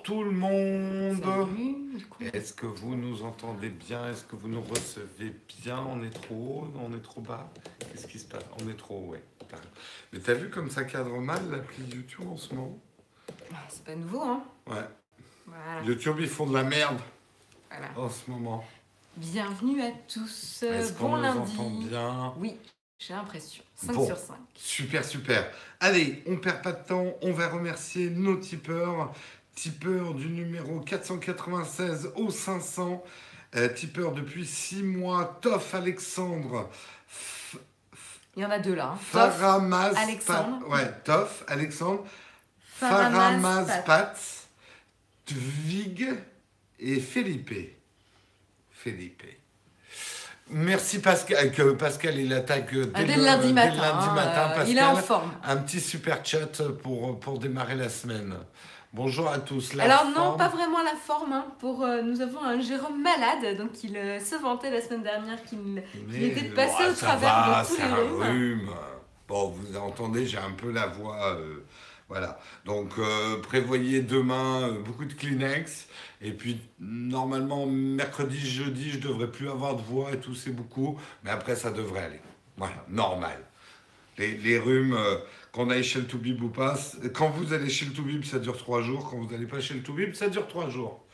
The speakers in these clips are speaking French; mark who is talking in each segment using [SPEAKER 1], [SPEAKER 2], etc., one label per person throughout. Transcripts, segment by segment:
[SPEAKER 1] Bonjour tout le monde. Est-ce que vous nous entendez bien? Est-ce que vous nous recevez bien? On est trop haut On est trop bas? Qu'est-ce qui se passe? On est trop haut, ouais. Mais t'as vu comme ça cadre mal l'appli YouTube en ce moment?
[SPEAKER 2] Ah, C'est pas nouveau, hein
[SPEAKER 1] Ouais.
[SPEAKER 2] Voilà.
[SPEAKER 1] YouTube, ils font de la merde
[SPEAKER 2] voilà.
[SPEAKER 1] en ce moment.
[SPEAKER 2] Bienvenue à tous.
[SPEAKER 1] Est-ce qu'on
[SPEAKER 2] bon
[SPEAKER 1] nous
[SPEAKER 2] lundi.
[SPEAKER 1] entend bien?
[SPEAKER 2] Oui, j'ai l'impression. 5
[SPEAKER 1] Bon.
[SPEAKER 2] sur 5.
[SPEAKER 1] Super, super. Allez, on perd pas de temps. On va remercier nos tipeurs. Tipeurs du numéro 496 au 500. Euh, tipeurs depuis 6 mois. Toff Alexandre. F-
[SPEAKER 2] Il y en a deux là. hein.
[SPEAKER 1] Faramaz
[SPEAKER 2] Alexandre.
[SPEAKER 1] Ouais, Toff Alexandre.
[SPEAKER 2] Faramaz
[SPEAKER 1] Faramaz
[SPEAKER 2] Pat.
[SPEAKER 1] Pat. Tvig et Felipe. Felipe. Merci Pascal, que Pascal il attaque dès,
[SPEAKER 2] Ah, dès le lundi matin.
[SPEAKER 1] lundi
[SPEAKER 2] hein, euh, il est en forme.
[SPEAKER 1] Un petit super chat pour, pour démarrer la semaine. Bonjour à tous. La
[SPEAKER 2] Alors non, pas vraiment la forme. hein, pour, euh, nous avons un Jérôme malade, donc il euh, se vantait la semaine dernière qu'il était passé au travers
[SPEAKER 1] va,
[SPEAKER 2] de tous
[SPEAKER 1] un rhume. Bon, vous entendez, j'ai un peu la voix. euh, voilà. Donc, prévoyez demain beaucoup de Kleenex. Et puis, normalement, mercredi, jeudi, je devrais plus avoir de voix et tout, c'est beaucoup. Mais après, ça devrait aller. Voilà, normal. Les, les rhumes, qu'on aille chez le Toubib ou pas, quand vous allez chez le Toubib, ça dure trois jours. Quand vous n'allez pas chez le Toubib, ça dure trois jours.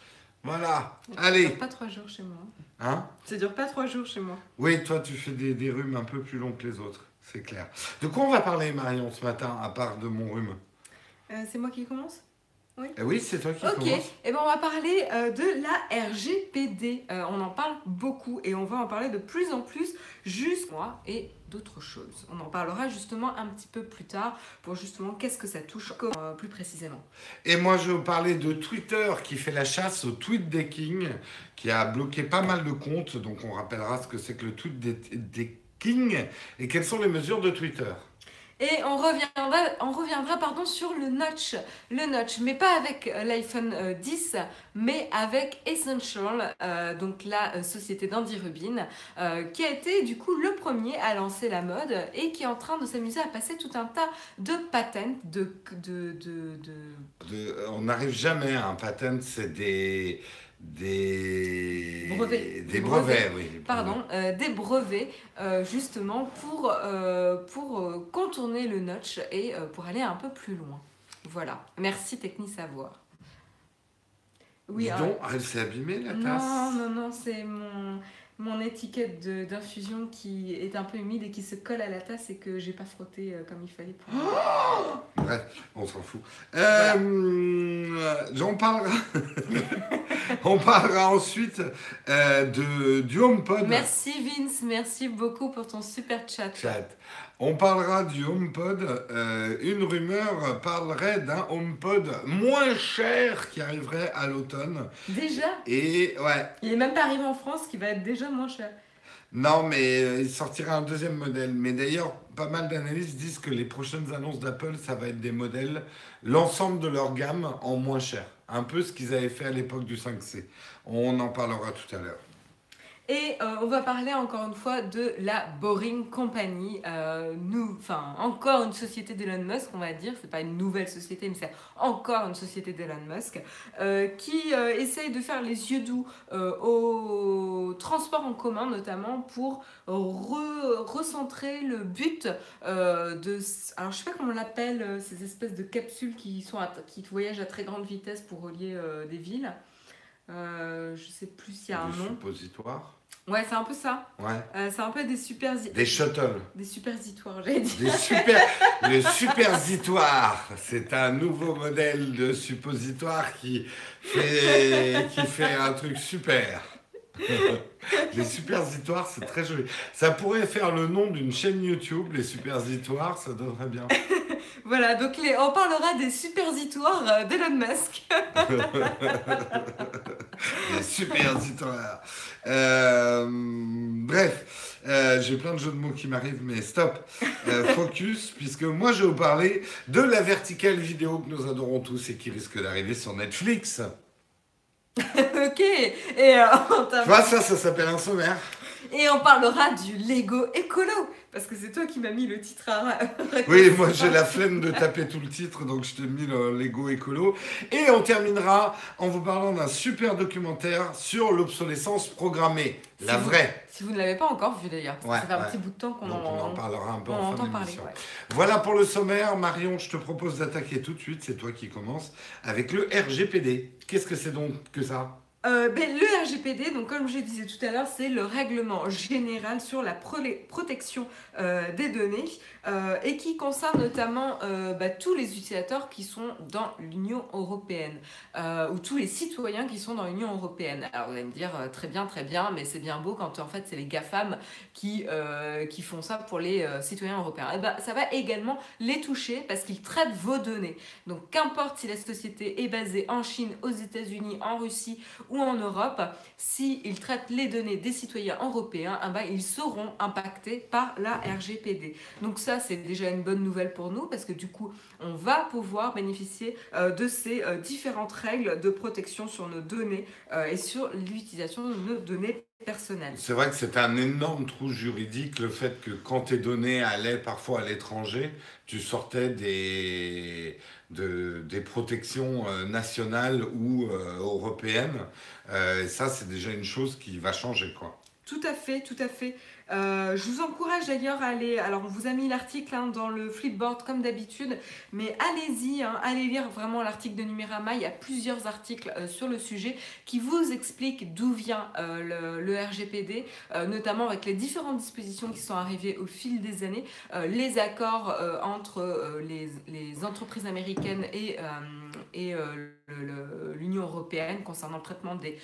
[SPEAKER 1] Voilà.
[SPEAKER 2] Ça
[SPEAKER 1] Allez.
[SPEAKER 2] dure pas trois jours chez moi.
[SPEAKER 1] Hein?
[SPEAKER 2] Ça dure pas trois jours chez moi.
[SPEAKER 1] oui, toi, tu fais des, des rhumes un peu plus longs que les autres, c'est clair. De quoi on va parler, Marion, ce matin, à part de mon rhume?
[SPEAKER 2] Euh, c'est moi qui commence?
[SPEAKER 1] Eh Oui, c'est toi qui
[SPEAKER 2] Ok,
[SPEAKER 1] commence.
[SPEAKER 2] et ben on va parler euh, de la RGPD. Euh, on en parle beaucoup et on va en parler de plus en plus jusqu'à moi et d'autres choses. On en parlera justement un petit peu plus tard pour justement qu'est-ce que ça touche euh, plus précisément.
[SPEAKER 1] Et moi, je parler de Twitter qui fait la chasse au tweet decking, qui a bloqué pas mal de comptes. Donc, on rappellera ce que c'est que le tweet de- decking et quelles sont les mesures de Twitter.
[SPEAKER 2] Et on reviendra, on reviendra pardon, sur le notch. Le notch, mais pas avec euh, l'iPhone euh, 10, mais avec Essential, euh, donc la euh, société d'Andy Rubin, euh, qui a été du coup le premier à lancer la mode et qui est en train de s'amuser à passer tout un tas de patents, de... de, de, de-
[SPEAKER 1] De- on n'arrive jamais à un patent, c'est des. Des
[SPEAKER 2] Brevets.
[SPEAKER 1] Des brevets, oui.
[SPEAKER 2] pardon, euh, des brevets euh, justement pour, euh, pour euh, contourner le notch et euh, pour aller un peu plus loin. Voilà. Merci Techni Savoir.
[SPEAKER 1] Dis
[SPEAKER 2] euh,
[SPEAKER 1] donc, elle s'est abîmée la tasse?
[SPEAKER 2] Non, non, non, c'est mon, mon étiquette de- d'infusion qui est un peu humide et qui se colle à la tasse et que j'ai pas frotté euh, comme il fallait pour.
[SPEAKER 1] Bref, on s'en fout. Euh, J'en parlera. on parlera ensuite euh, de, du HomePod.
[SPEAKER 2] Merci Vince, merci beaucoup pour ton super chat.
[SPEAKER 1] Chat. On parlera du HomePod. Euh, une rumeur parlerait d'un HomePod moins cher qui arriverait à l'automne.
[SPEAKER 2] Déjà,
[SPEAKER 1] Et ouais,
[SPEAKER 2] il est même pas arrivé en France, qui va être déjà moins cher.
[SPEAKER 1] non, mais euh, il sortira un deuxième modèle. Mais d'ailleurs, pas mal d'analystes disent que les prochaines annonces d'Apple, ça va être des modèles, l'ensemble de leur gamme en moins cher. Un peu ce qu'ils avaient fait à l'époque du 5C. On en parlera tout à l'heure.
[SPEAKER 2] Et euh, on va parler encore une fois de la Boring Company. Euh, nous, enfin, encore une société d'Elon Musk, on va dire. C'est pas une nouvelle société, mais c'est encore une société d'Elon Musk euh, qui essaye de faire les yeux doux au transport en commun, notamment pour re- recentrer le but de. Alors, je sais pas comment on l'appelle, ces espèces de capsules qui, sont à- qui voyagent à très grande vitesse pour relier des villes. Euh, je sais plus s'il y a un nom.
[SPEAKER 1] suppositoires.
[SPEAKER 2] Ouais, c'est un peu ça.
[SPEAKER 1] Ouais.
[SPEAKER 2] Euh, c'est un peu des super
[SPEAKER 1] Des shuttles.
[SPEAKER 2] des supersitoires, j'allais dire.
[SPEAKER 1] Des super, le c'est un nouveau modèle de suppositoire qui fait, qui fait un truc super. Les supersitoires, c'est très joli. Ça pourrait faire le nom d'une chaîne YouTube, les supersitoires, ça donnerait bien.
[SPEAKER 2] Voilà, donc les, on parlera des supersitoires euh, d'Elon Musk.
[SPEAKER 1] Les supersitoires. Euh, bref, euh, j'ai plein de jeux de mots qui m'arrivent, mais stop. Euh, focus, puisque moi je vais vous parler de la verticale vidéo que nous adorons tous et qui risque d'arriver sur Netflix.
[SPEAKER 2] ok, et euh, en
[SPEAKER 1] Tu vois, ça, ça s'appelle un sommaire.
[SPEAKER 2] Et on parlera du Lego écolo, parce que c'est toi qui m'as mis le titre à...
[SPEAKER 1] Oui, moi j'ai la flemme de taper tout le titre, donc je t'ai mis le Lego écolo. Et on terminera en vous parlant d'un super documentaire sur l'obsolescence programmée, la vraie.
[SPEAKER 2] Si vous ne l'avez pas encore vu d'ailleurs, ça fait un petit bout de temps qu'on
[SPEAKER 1] en, parlera un peu en
[SPEAKER 2] fin parler.
[SPEAKER 1] Voilà pour le sommaire. Marion, je te propose d'attaquer tout de suite, c'est toi qui commences, avec le RGPD. Qu'est-ce que c'est donc que ça?
[SPEAKER 2] Euh, ben, le RGPD, donc comme je disais tout à l'heure, c'est le règlement général sur la protection euh, des données euh, et qui concerne notamment bah, tous les utilisateurs qui sont dans l'Union européenne ou tous les citoyens qui sont dans l'Union européenne. Alors vous allez me dire très bien, très bien, mais c'est bien beau quand en fait c'est les GAFAM qui, qui font ça pour les citoyens européens. Et eh ben, ça va également les toucher parce qu'ils traitent vos données. Donc qu'importe si la société est basée en Chine, aux États-Unis, en Russie ou en Europe, s'ils traitent les données des citoyens européens, eh ben, ils seront impactés par la RGPD. Donc ça, c'est déjà une bonne nouvelle pour nous parce que du coup, on va pouvoir bénéficier euh, de ces euh, différentes règles de protection sur nos données euh, et sur l'utilisation de nos données personnelles.
[SPEAKER 1] C'est vrai que c'est un énorme trou juridique le fait que quand tes données allaient parfois à l'étranger, tu sortais des de, des protections euh, nationales ou euh, européennes. Euh, ça, c'est déjà une chose qui va changer. Quoi.
[SPEAKER 2] Tout à fait, tout à fait. Euh, je vous encourage d'ailleurs à aller. Alors, on vous a mis l'article hein, dans le flipboard comme d'habitude, mais allez-y, hein, allez lire vraiment l'article de Numérama. Il y a plusieurs articles euh, sur le sujet qui vous expliquent d'où vient euh, le, RGPD, notamment avec les différentes dispositions qui sont arrivées au fil des années, les accords entre les, entreprises américaines et, et l'Union européenne concernant le traitement des,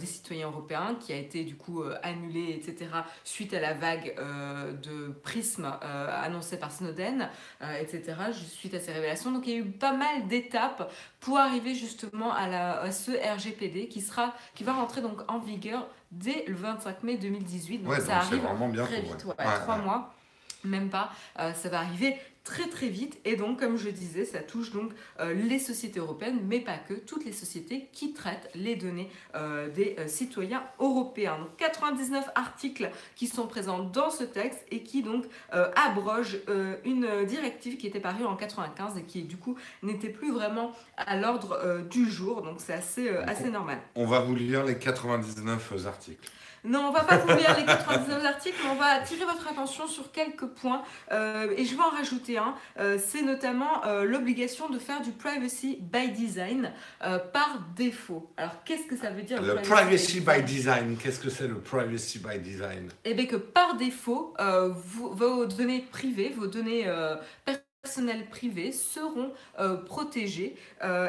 [SPEAKER 2] des, citoyens européens, qui a été du coup annulé, etc., suite à la vague euh, de prisme euh, annoncée par Snowden, euh, etc., suite à ces révélations. Donc il y a eu pas mal d'étapes pour arriver justement à, la, ce RGPD qui, sera, qui va rentrer donc en vigueur dès le 25 mai 2018.
[SPEAKER 1] Donc ça arrive vraiment bien
[SPEAKER 2] très vite, trois mois même pas. ça va arriver très très vite. Et donc comme je disais ça touche donc euh, les sociétés européennes mais pas que toutes les sociétés qui traitent les données euh, des euh, citoyens européens. Donc 99 articles qui sont présents dans ce texte et qui donc abrogent une directive qui était parue en 95 et qui du coup n'était plus vraiment à l'ordre du jour. Donc c'est assez, assez normal.
[SPEAKER 1] on va vous lire les 99 articles
[SPEAKER 2] non, on va pas vous lire les 99 articles, mais on va attirer votre attention sur quelques points. Euh, et je vais en rajouter un. Euh, c'est notamment euh, l'obligation de faire du privacy by design par défaut. Alors, qu'est-ce que ça veut dire
[SPEAKER 1] Le, privacy, by design, qu'est-ce que c'est le privacy by design?
[SPEAKER 2] Eh bien, que par défaut, vos données privées, vos données personnelles privées seront protégées.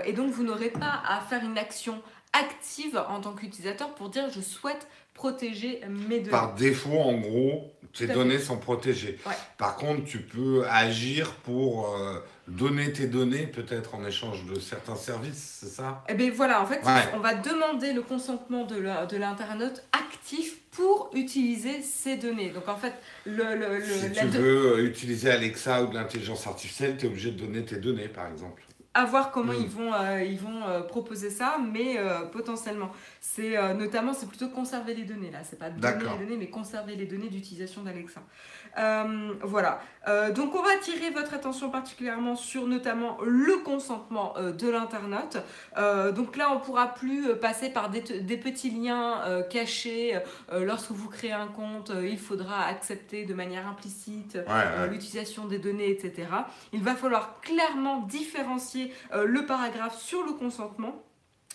[SPEAKER 2] et donc, vous n'aurez pas à faire une action active en tant qu'utilisateur pour dire je souhaite protéger mes données.
[SPEAKER 1] Par défaut, en gros, tes données sont protégées. Par contre, tu peux agir pour euh, donner tes données, peut-être en échange de certains services, c'est ça?
[SPEAKER 2] Eh bien voilà, en fait, on va demander le consentement de l'internaute actif pour utiliser ces données. Donc en fait, le... le,
[SPEAKER 1] si tu veux utiliser Alexa ou de l'intelligence artificielle, tu es obligé de donner tes données, par exemple
[SPEAKER 2] à voir comment ils vont, euh, ils vont euh, proposer ça, mais potentiellement. C'est euh, notamment, c'est plutôt conserver les données là. C'est pas donner les données, mais conserver les données d'utilisation d'Alexa. Euh, voilà. Euh, donc on va attirer votre attention particulièrement sur notamment le consentement de l'internaute. donc là, on pourra plus passer par des, petits liens cachés. lorsque vous créez un compte, il faudra accepter de manière implicite l'utilisation des données, etc. Il va falloir clairement différencier le paragraphe sur le consentement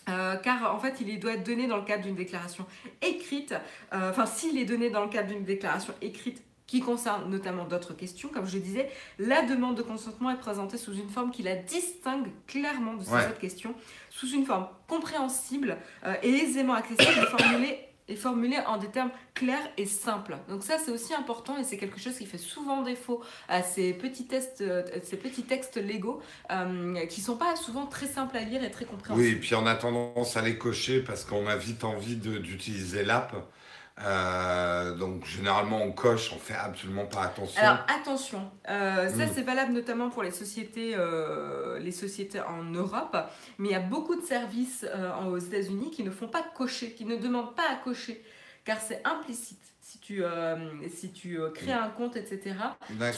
[SPEAKER 2] euh, car en fait il doit être donné dans le cadre d'une déclaration écrite, euh, enfin s'il est donné dans le cadre d'une déclaration écrite qui concerne notamment d'autres questions, comme je disais, la demande de consentement est présentée sous une forme qui la distingue clairement de ces autres questions, sous une forme compréhensible euh, et aisément accessible et formulée et en des termes clairs et simples. Donc ça, c'est aussi important et c'est quelque chose qui fait souvent défaut à ces petits, tests, euh, ces petits textes légaux euh, qui sont pas souvent très simples à lire et très compréhensibles.
[SPEAKER 1] Oui, et puis on a tendance à les cocher parce qu'on a vite envie d'utiliser l'app. Euh, donc généralement on coche, on fait absolument pas attention.
[SPEAKER 2] Alors attention, euh, ça mm. c'est valable notamment pour les sociétés, euh, les sociétés en Europe, mais il y a beaucoup de services aux États-Unis qui ne font pas cocher, qui ne demandent pas à cocher car c'est implicite. Si tu, si tu crées un compte, etc.,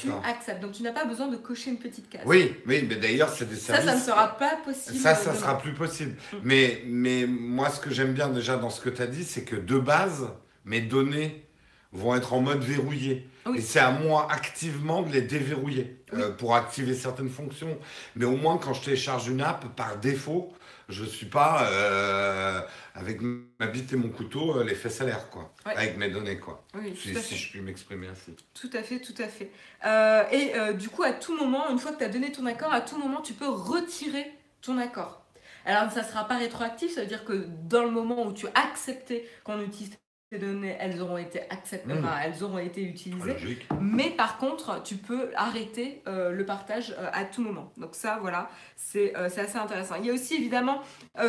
[SPEAKER 2] tu acceptes. Donc tu n'as pas besoin de cocher une petite case.
[SPEAKER 1] Oui, oui, mais d'ailleurs, c'est des
[SPEAKER 2] Ça,
[SPEAKER 1] services.
[SPEAKER 2] ça ne sera pas possible.
[SPEAKER 1] Ça, ça
[SPEAKER 2] demain.
[SPEAKER 1] sera plus possible.
[SPEAKER 2] Mm.
[SPEAKER 1] Mais, mais moi, ce que j'aime bien déjà dans ce que tu as dit, c'est que de base, mes données vont être en mode verrouillé.
[SPEAKER 2] Oui.
[SPEAKER 1] Et c'est à moi activement de les déverrouiller
[SPEAKER 2] Oui.
[SPEAKER 1] euh, pour activer certaines fonctions. Mais au moins, quand je télécharge une app, par défaut, je suis pas euh, avec ma bite et mon couteau euh, les à l'air, quoi.
[SPEAKER 2] Ouais.
[SPEAKER 1] Avec mes données, quoi.
[SPEAKER 2] Oui,
[SPEAKER 1] Si, je puis m'exprimer ainsi.
[SPEAKER 2] Tout à fait, tout à fait. Euh, et du coup, à tout moment, une fois que tu as donné ton accord, à tout moment, tu peux retirer ton accord. Alors, ça ne sera pas rétroactif, ça veut dire que dans le moment où tu as accepté qu'on utilise tes données, elles auront été acceptées, enfin, elles auront été utilisées.
[SPEAKER 1] Logique.
[SPEAKER 2] Mais par contre, tu peux arrêter euh, le partage euh, à tout moment. Donc ça, voilà, c'est euh, c'est assez intéressant. Il y a aussi évidemment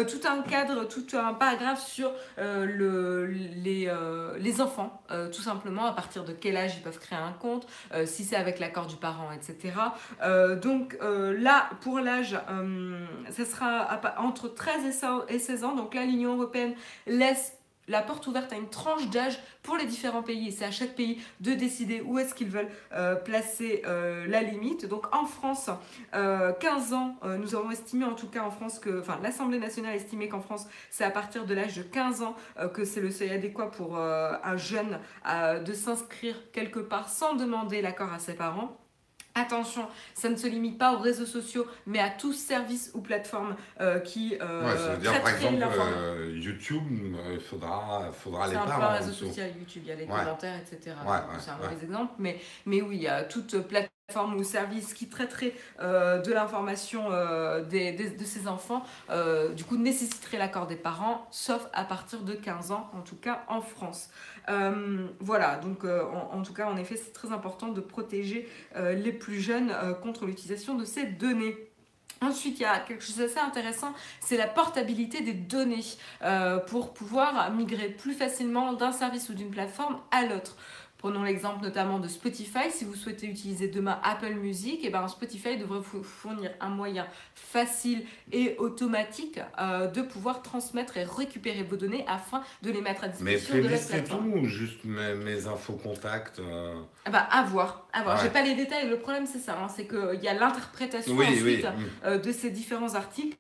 [SPEAKER 2] tout un cadre, tout un paragraphe sur le, les, les enfants, tout simplement, à partir de quel âge ils peuvent créer un compte, si c'est avec l'accord du parent, etc. Donc là, pour l'âge, ça sera entre 13 et 16 et 16 ans. Donc là, l'Union européenne laisse la porte ouverte à une tranche d'âge pour les différents pays et c'est à chaque pays de décider où est-ce qu'ils veulent euh, placer euh, la limite. Donc en France, euh, 15 ans, euh, nous avons estimé en tout cas en France que, enfin l'Assemblée nationale a estimé qu'en France c'est à partir de l'âge de 15 ans que c'est le seuil adéquat pour un jeune de s'inscrire quelque part sans demander l'accord à ses parents. Attention, ça ne se limite pas aux réseaux sociaux, mais à tout service ou plateforme euh, qui euh,
[SPEAKER 1] Ouais, ça veut dire, par exemple,
[SPEAKER 2] l'information.
[SPEAKER 1] euh, YouTube, euh, il faudra, faudra les
[SPEAKER 2] C'est un peu réseau social YouTube, il y a les
[SPEAKER 1] Ouais.
[SPEAKER 2] commentaires, etc.
[SPEAKER 1] Ouais,
[SPEAKER 2] c'est un mauvais exemple, mais, mais oui, il y a toute plateforme ou service qui traiterait euh, de l'information euh, des- des- de ses enfants, euh, du coup nécessiterait l'accord des parents, sauf à partir de 15 ans, en tout cas en France. Euh, voilà, donc euh, en, tout cas, en effet, c'est très important de protéger euh, les plus jeunes contre l'utilisation de ces données. Ensuite, il y a quelque chose d'assez intéressant, c'est la portabilité des données pour pouvoir migrer plus facilement d'un service ou d'une plateforme à l'autre. Prenons l'exemple notamment de Spotify. Si vous souhaitez utiliser demain Apple Music, et ben Spotify devrait vous fournir un moyen facile et automatique euh, de pouvoir transmettre et récupérer vos données afin de les mettre à
[SPEAKER 1] Mais
[SPEAKER 2] disposition de la plateforme.
[SPEAKER 1] tout, ou juste mes, mes infos contacts euh,
[SPEAKER 2] Ah bah, à voir, à voir.
[SPEAKER 1] Ouais.
[SPEAKER 2] J'ai pas les détails. Le problème c'est ça, hein, c'est qu'il y a l'interprétation
[SPEAKER 1] Oui,
[SPEAKER 2] ensuite
[SPEAKER 1] oui.
[SPEAKER 2] euh, de ces différents articles.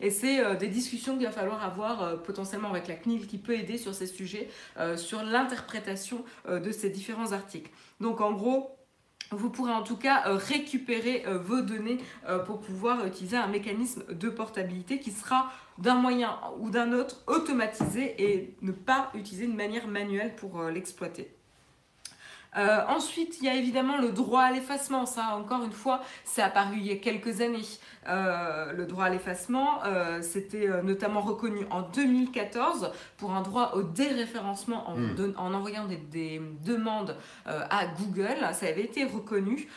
[SPEAKER 2] Et c'est euh, des discussions qu'il va falloir avoir euh, potentiellement avec la CNIL qui peut aider sur ces sujets, euh, sur l'interprétation de ces différents articles. Donc en gros, vous pourrez en tout cas récupérer vos données pour pouvoir utiliser un mécanisme de portabilité qui sera d'un moyen ou d'un autre automatisé et ne pas utiliser une manière manuelle pour l'exploiter. Euh, ensuite, il y a évidemment le droit à l'effacement. Ça, encore une fois, c'est apparu il y a quelques années. Euh, le droit à l'effacement, euh, c'était notamment reconnu en 2014 pour un droit au déréférencement en,
[SPEAKER 1] Mm.
[SPEAKER 2] don- en envoyant des, des demandes à Google. Ça avait été reconnu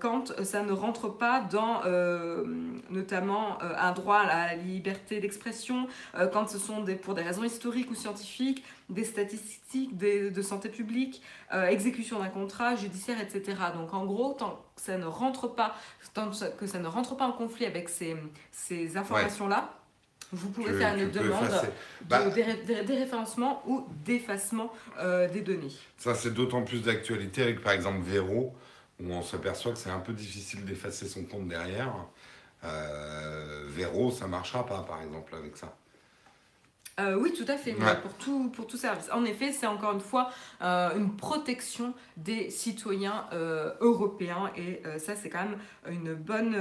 [SPEAKER 2] quand ça ne rentre pas dans notamment un droit à la liberté d'expression, quand ce sont des, pour des raisons historiques ou scientifiques, des statistiques des- de santé publique, euh, exécution d'un contrat judiciaire, etc. Donc en gros, tant que ça ne rentre pas, tant que ça ne rentre pas en conflit avec ces, ces informations-là, vous pouvez
[SPEAKER 1] que
[SPEAKER 2] faire une demande de
[SPEAKER 1] Bah,
[SPEAKER 2] déré- déré- déréférencement ou d'effacement euh, des données.
[SPEAKER 1] ça, c'est d'autant plus d'actualité avec, par exemple, Véro, où on s'aperçoit que c'est un peu difficile d'effacer son compte derrière. Euh, Véro, ça marchera pas, par exemple, avec ça.
[SPEAKER 2] Euh, oui, tout à fait,
[SPEAKER 1] Ouais.
[SPEAKER 2] pour, tout, pour tout service. En effet, c'est encore une fois euh, une protection des citoyens euh, européens et ça, c'est quand même une bonne,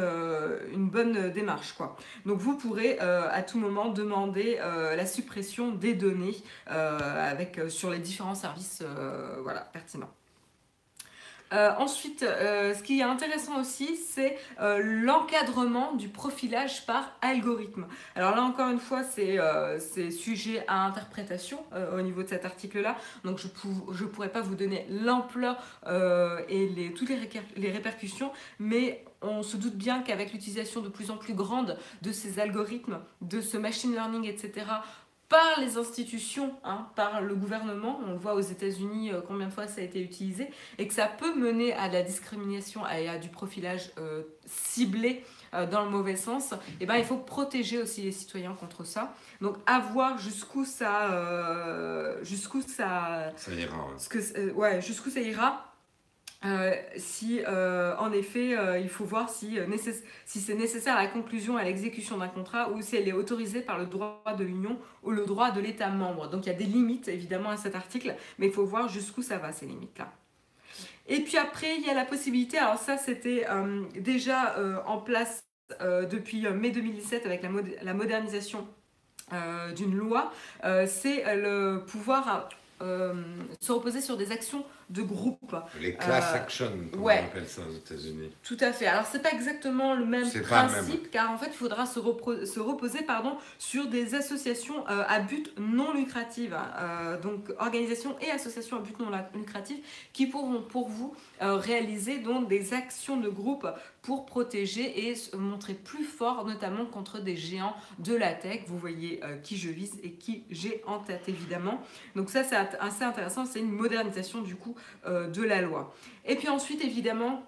[SPEAKER 2] une bonne démarche. Quoi. Donc, vous pourrez à tout moment demander la suppression des données avec, sur les différents services voilà, pertinents. Euh, ensuite, euh, ce qui est intéressant aussi, c'est euh, l'encadrement du profilage par algorithme. Alors là, encore une fois, c'est sujet à interprétation au niveau de cet article-là. Donc je ne pourrais pas vous donner l'ampleur et les, toutes les, les répercussions, mais on se doute bien qu'avec l'utilisation de plus en plus grande de ces algorithmes, de ce machine learning, etc., par les institutions, hein, par le gouvernement, on le voit aux États-Unis euh, combien de fois ça a été utilisé, et que ça peut mener à de la discrimination et à du profilage euh, ciblé dans le mauvais sens, eh ben, il faut protéger aussi les citoyens contre ça. Donc à voir jusqu'où ça, jusqu'où ça,
[SPEAKER 1] ça ira.
[SPEAKER 2] Que, ouais, jusqu'où ça ira. Euh, si euh, en effet euh, il faut voir si, si c'est nécessaire à la conclusion à l'exécution d'un contrat ou si elle est autorisée par le droit de l'Union ou le droit de l'État membre. Donc il y a des limites évidemment à cet article, mais il faut voir jusqu'où ça va ces limites-là. Et puis après il y a la possibilité, alors ça c'était déjà en place depuis mai 2017 avec la, la modernisation d'une loi, c'est le pouvoir se reposer sur des actions de groupe.
[SPEAKER 1] Les class euh, action, comme on appelle ça aux États-Unis.
[SPEAKER 2] Tout à fait. Alors, c'est pas exactement le même principe, car en fait, il faudra se, se, reposer pardon, sur des associations euh, à but non lucratif. Euh, donc, organisations et associations à but non lucratif qui pourront pour vous réaliser donc, des actions de groupe pour protéger et se montrer plus fort, notamment contre des géants de la tech. Vous voyez qui je vise et qui j'ai en tête, évidemment. Donc, ça, c'est assez intéressant. C'est une modernisation du coup de la loi. Et puis ensuite, évidemment,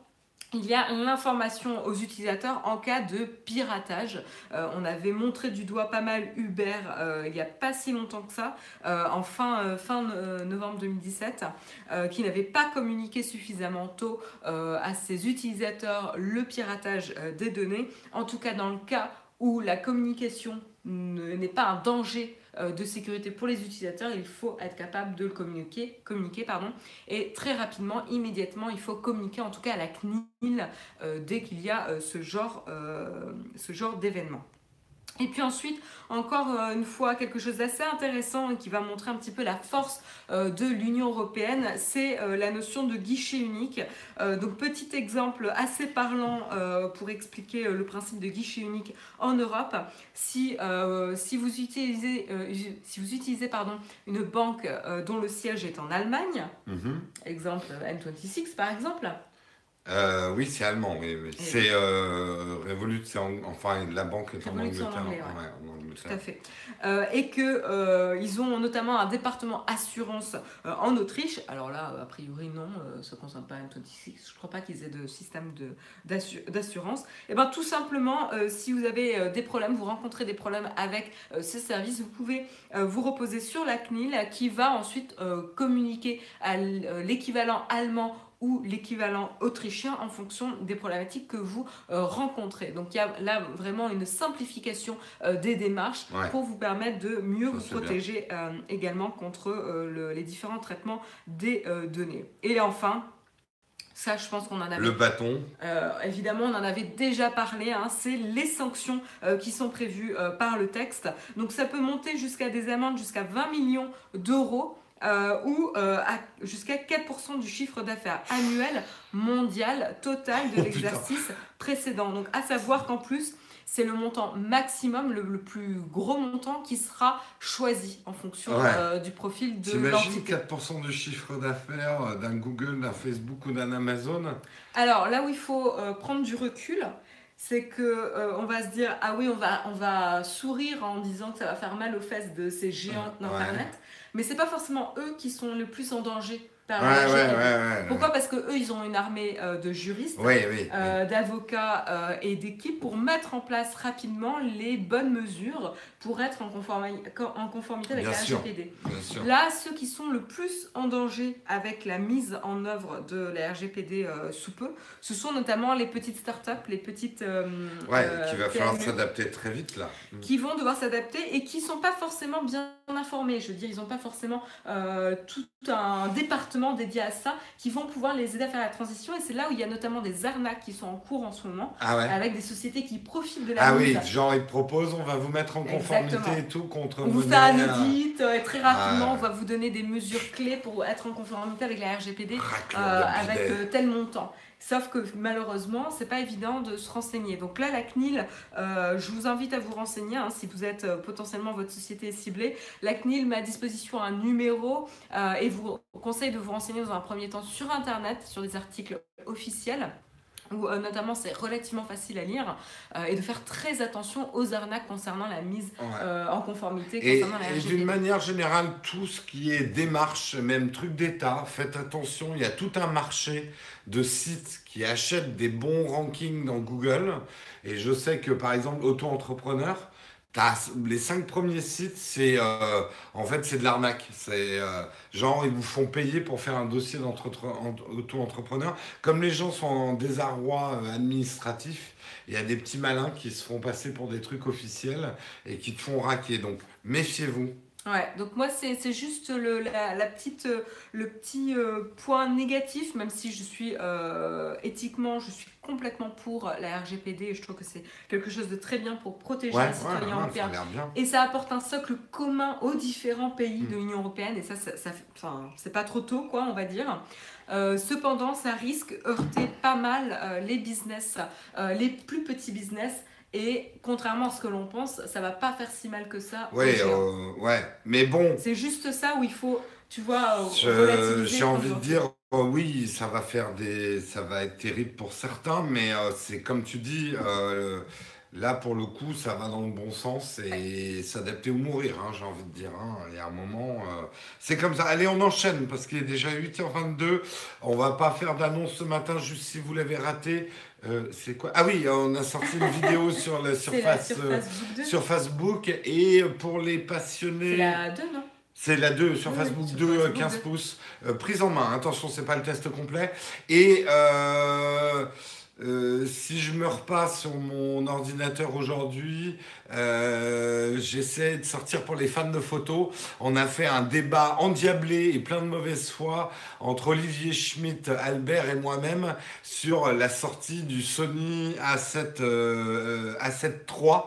[SPEAKER 2] il y a l'information aux utilisateurs en cas de piratage. Euh, on avait montré du doigt pas mal Uber euh, il n'y a pas si longtemps que ça, en fin, fin novembre 2017, qui n'avait pas communiqué suffisamment tôt à ses utilisateurs le piratage des données. En tout cas, dans le cas où la communication n'est pas un danger euh, de sécurité pour les utilisateurs, il faut être capable de le communiquer, communiquer pardon, et très rapidement, immédiatement, il faut communiquer en tout cas à la CNIL euh, dès qu'il y a euh, ce genre d'événement. Et puis ensuite, encore euh, une fois, quelque chose d'assez intéressant qui va montrer un petit peu la force euh, de l'Union européenne, c'est euh, la notion de guichet unique. donc petit exemple assez parlant pour expliquer le principe de guichet unique en Europe. Si, si vous utilisez, si vous utilisez pardon, une banque dont le siège est en Allemagne, mhm. exemple N26 par exemple,
[SPEAKER 1] euh, oui, c'est allemand, oui. C'est euh, Revolut, c'est enfin la banque est en Angleterre.
[SPEAKER 2] Tout à fait. Euh, et que euh, ils ont notamment un département assurance en Autriche. Alors là, a priori non, ça ne concerne pas N26. Je ne crois pas qu'ils aient de système d'assurance. Et eh ben tout simplement, si vous avez des problèmes, vous rencontrez des problèmes avec ces services, vous pouvez vous reposer sur la CNIL qui va ensuite communiquer à l'équivalent allemand ou l'équivalent autrichien en fonction des problématiques que vous euh, rencontrez. Donc il y a là vraiment une simplification euh, des démarches pour vous permettre de mieux vous protéger euh, également contre les différents traitements des données. Et enfin, ça, je pense qu'on en avait.
[SPEAKER 1] Le bâton.
[SPEAKER 2] évidemment, on en avait déjà parlé. Hein, c'est les sanctions qui sont prévues par le texte. Donc, ça peut monter jusqu'à des amendes jusqu'à 20 millions d'euros. Euh, ou euh, jusqu'à 4% du chiffre d'affaires annuel mondial total de oh, l'exercice précédent. Donc à savoir qu'en plus, c'est le montant maximum, le, plus gros montant qui sera choisi en fonction euh, du profil de l'entité.
[SPEAKER 1] 4% du chiffre d'affaires d'un Google, d'un Facebook ou d'un Amazon?
[SPEAKER 2] Alors là où il faut prendre du recul, c'est que on va se dire ah oui on va on va sourire en disant que ça va faire mal aux fesses de ces géants d'internet mais c'est pas forcément eux qui sont le plus en danger pourquoi? Parce que eux, ils ont une armée euh, de juristes, euh, d'avocats euh, et d'équipes pour mettre en place rapidement les bonnes mesures pour être en, en conformité avec la RGPD. Là, ceux qui sont le plus en danger avec la mise en œuvre de la RGPD sous peu, ce sont notamment les petites startups, les petites.
[SPEAKER 1] ouais, qui va falloir s'adapter très vite là.
[SPEAKER 2] Qui vont devoir s'adapter et qui sont pas forcément bien informés. Je veux dire, ils n'ont pas forcément tout un département dédiés à ça qui vont pouvoir les aider à faire la transition. Et c'est là où il y a notamment des arnaques qui sont en cours en ce moment, ah avec des sociétés qui profitent de la
[SPEAKER 1] Ah oui, genre ils proposent, on va vous mettre en conformité et tout contre.
[SPEAKER 2] On vous fait un audit et très rapidement ah on va vous donner des mesures clés pour être en conformité avec la RGPD euh, avec euh, tel montant. Sauf que malheureusement, c'est pas évident de se renseigner. Donc là, la CNIL, euh, je vous invite à vous renseigner hein, si vous êtes euh, potentiellement votre société est ciblée. La CNIL met à disposition un numéro euh, et vous conseille de vous renseigner dans un premier temps sur Internet, sur des articles officiels. où euh, notamment c'est relativement facile à lire, euh, et de faire très attention aux arnaques concernant la mise
[SPEAKER 1] Ouais.
[SPEAKER 2] euh, en conformité
[SPEAKER 1] Et,
[SPEAKER 2] concernant la
[SPEAKER 1] et d'une manière générale, tout ce qui est démarche, même truc d'État, faites attention, il y a tout un marché de sites qui achètent des bons rankings dans Google. Et je sais que par exemple, auto-entrepreneur, les cinq premiers sites, c'est euh, en fait c'est de l'arnaque. C'est euh, genre ils vous font payer pour faire un dossier d'auto-entrepreneur. Comme les gens sont en désarroi euh, administratif, il y a des petits malins qui se font passer pour des trucs officiels et qui te font raquer. Donc méfiez-vous.
[SPEAKER 2] Ouais, donc moi c'est juste le, la, la petite, euh, le petit euh, point négatif, même si je suis euh, éthiquement, je suis complètement pour la RGPD et je trouve que c'est quelque chose de très bien pour protéger
[SPEAKER 1] Ouais,
[SPEAKER 2] les citoyens
[SPEAKER 1] ouais,
[SPEAKER 2] européens. Et ça apporte un socle commun aux différents pays
[SPEAKER 1] Mm.
[SPEAKER 2] de l'Union européenne, et ça, ça, ça fait- enfin, c'est pas trop tôt, quoi, on va dire. Euh, cependant, ça risque heurter pas mal les business, les plus petits business, et contrairement à ce que l'on pense, ça va pas faire si mal que ça.
[SPEAKER 1] Ouais, euh, ouais. Mais bon,
[SPEAKER 2] C'est juste ça où il faut, tu vois, euh,
[SPEAKER 1] j'ai envie de dire, euh, oui, ça va faire des, ça va être terrible pour certains, mais euh, c'est comme tu dis, euh, là pour le coup, ça va dans le bon sens et s'adapter ou mourir, hein, j'ai envie de dire. hein. Il y a un moment, euh, c'est comme ça. Allez, on enchaîne parce qu'il est déjà 8h22. On va pas faire d'annonce ce matin, juste si vous l'avez raté. Euh, c'est quoi? Ah oui, on a sorti une vidéo sur la
[SPEAKER 2] C'est la
[SPEAKER 1] surface. euh,
[SPEAKER 2] surface Book 2.
[SPEAKER 1] sur Facebook et pour les
[SPEAKER 2] C'est
[SPEAKER 1] passionnés.
[SPEAKER 2] la 2, non?
[SPEAKER 1] C'est la 2 sur Facebook
[SPEAKER 2] sur
[SPEAKER 1] 2, euh,
[SPEAKER 2] Facebook
[SPEAKER 1] 15
[SPEAKER 2] 2.
[SPEAKER 1] pouces, prise en main. Attention, c'est pas le test complet. Et euh, si je meurs pas sur mon ordinateur aujourd'hui, euh, j'essaie de sortir pour les fans de photos. On a fait un débat endiablé et plein de mauvaise foi entre Olivier Schmitt, Albert et moi-même sur la sortie du Sony A7, euh, A7 III.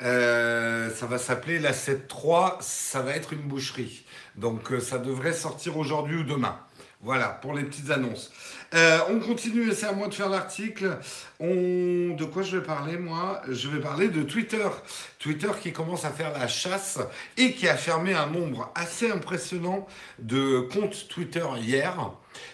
[SPEAKER 1] Ça va s'appeler la 7.3, ça va être une boucherie. Donc euh, ça devrait sortir aujourd'hui ou demain. Voilà, pour les petites annonces. Euh, on continue, c'est à moi de faire l'article. De quoi je vais parler, moi? Je vais parler de Twitter. Twitter qui commence à faire la chasse et qui a fermé un nombre assez impressionnant de comptes Twitter hier.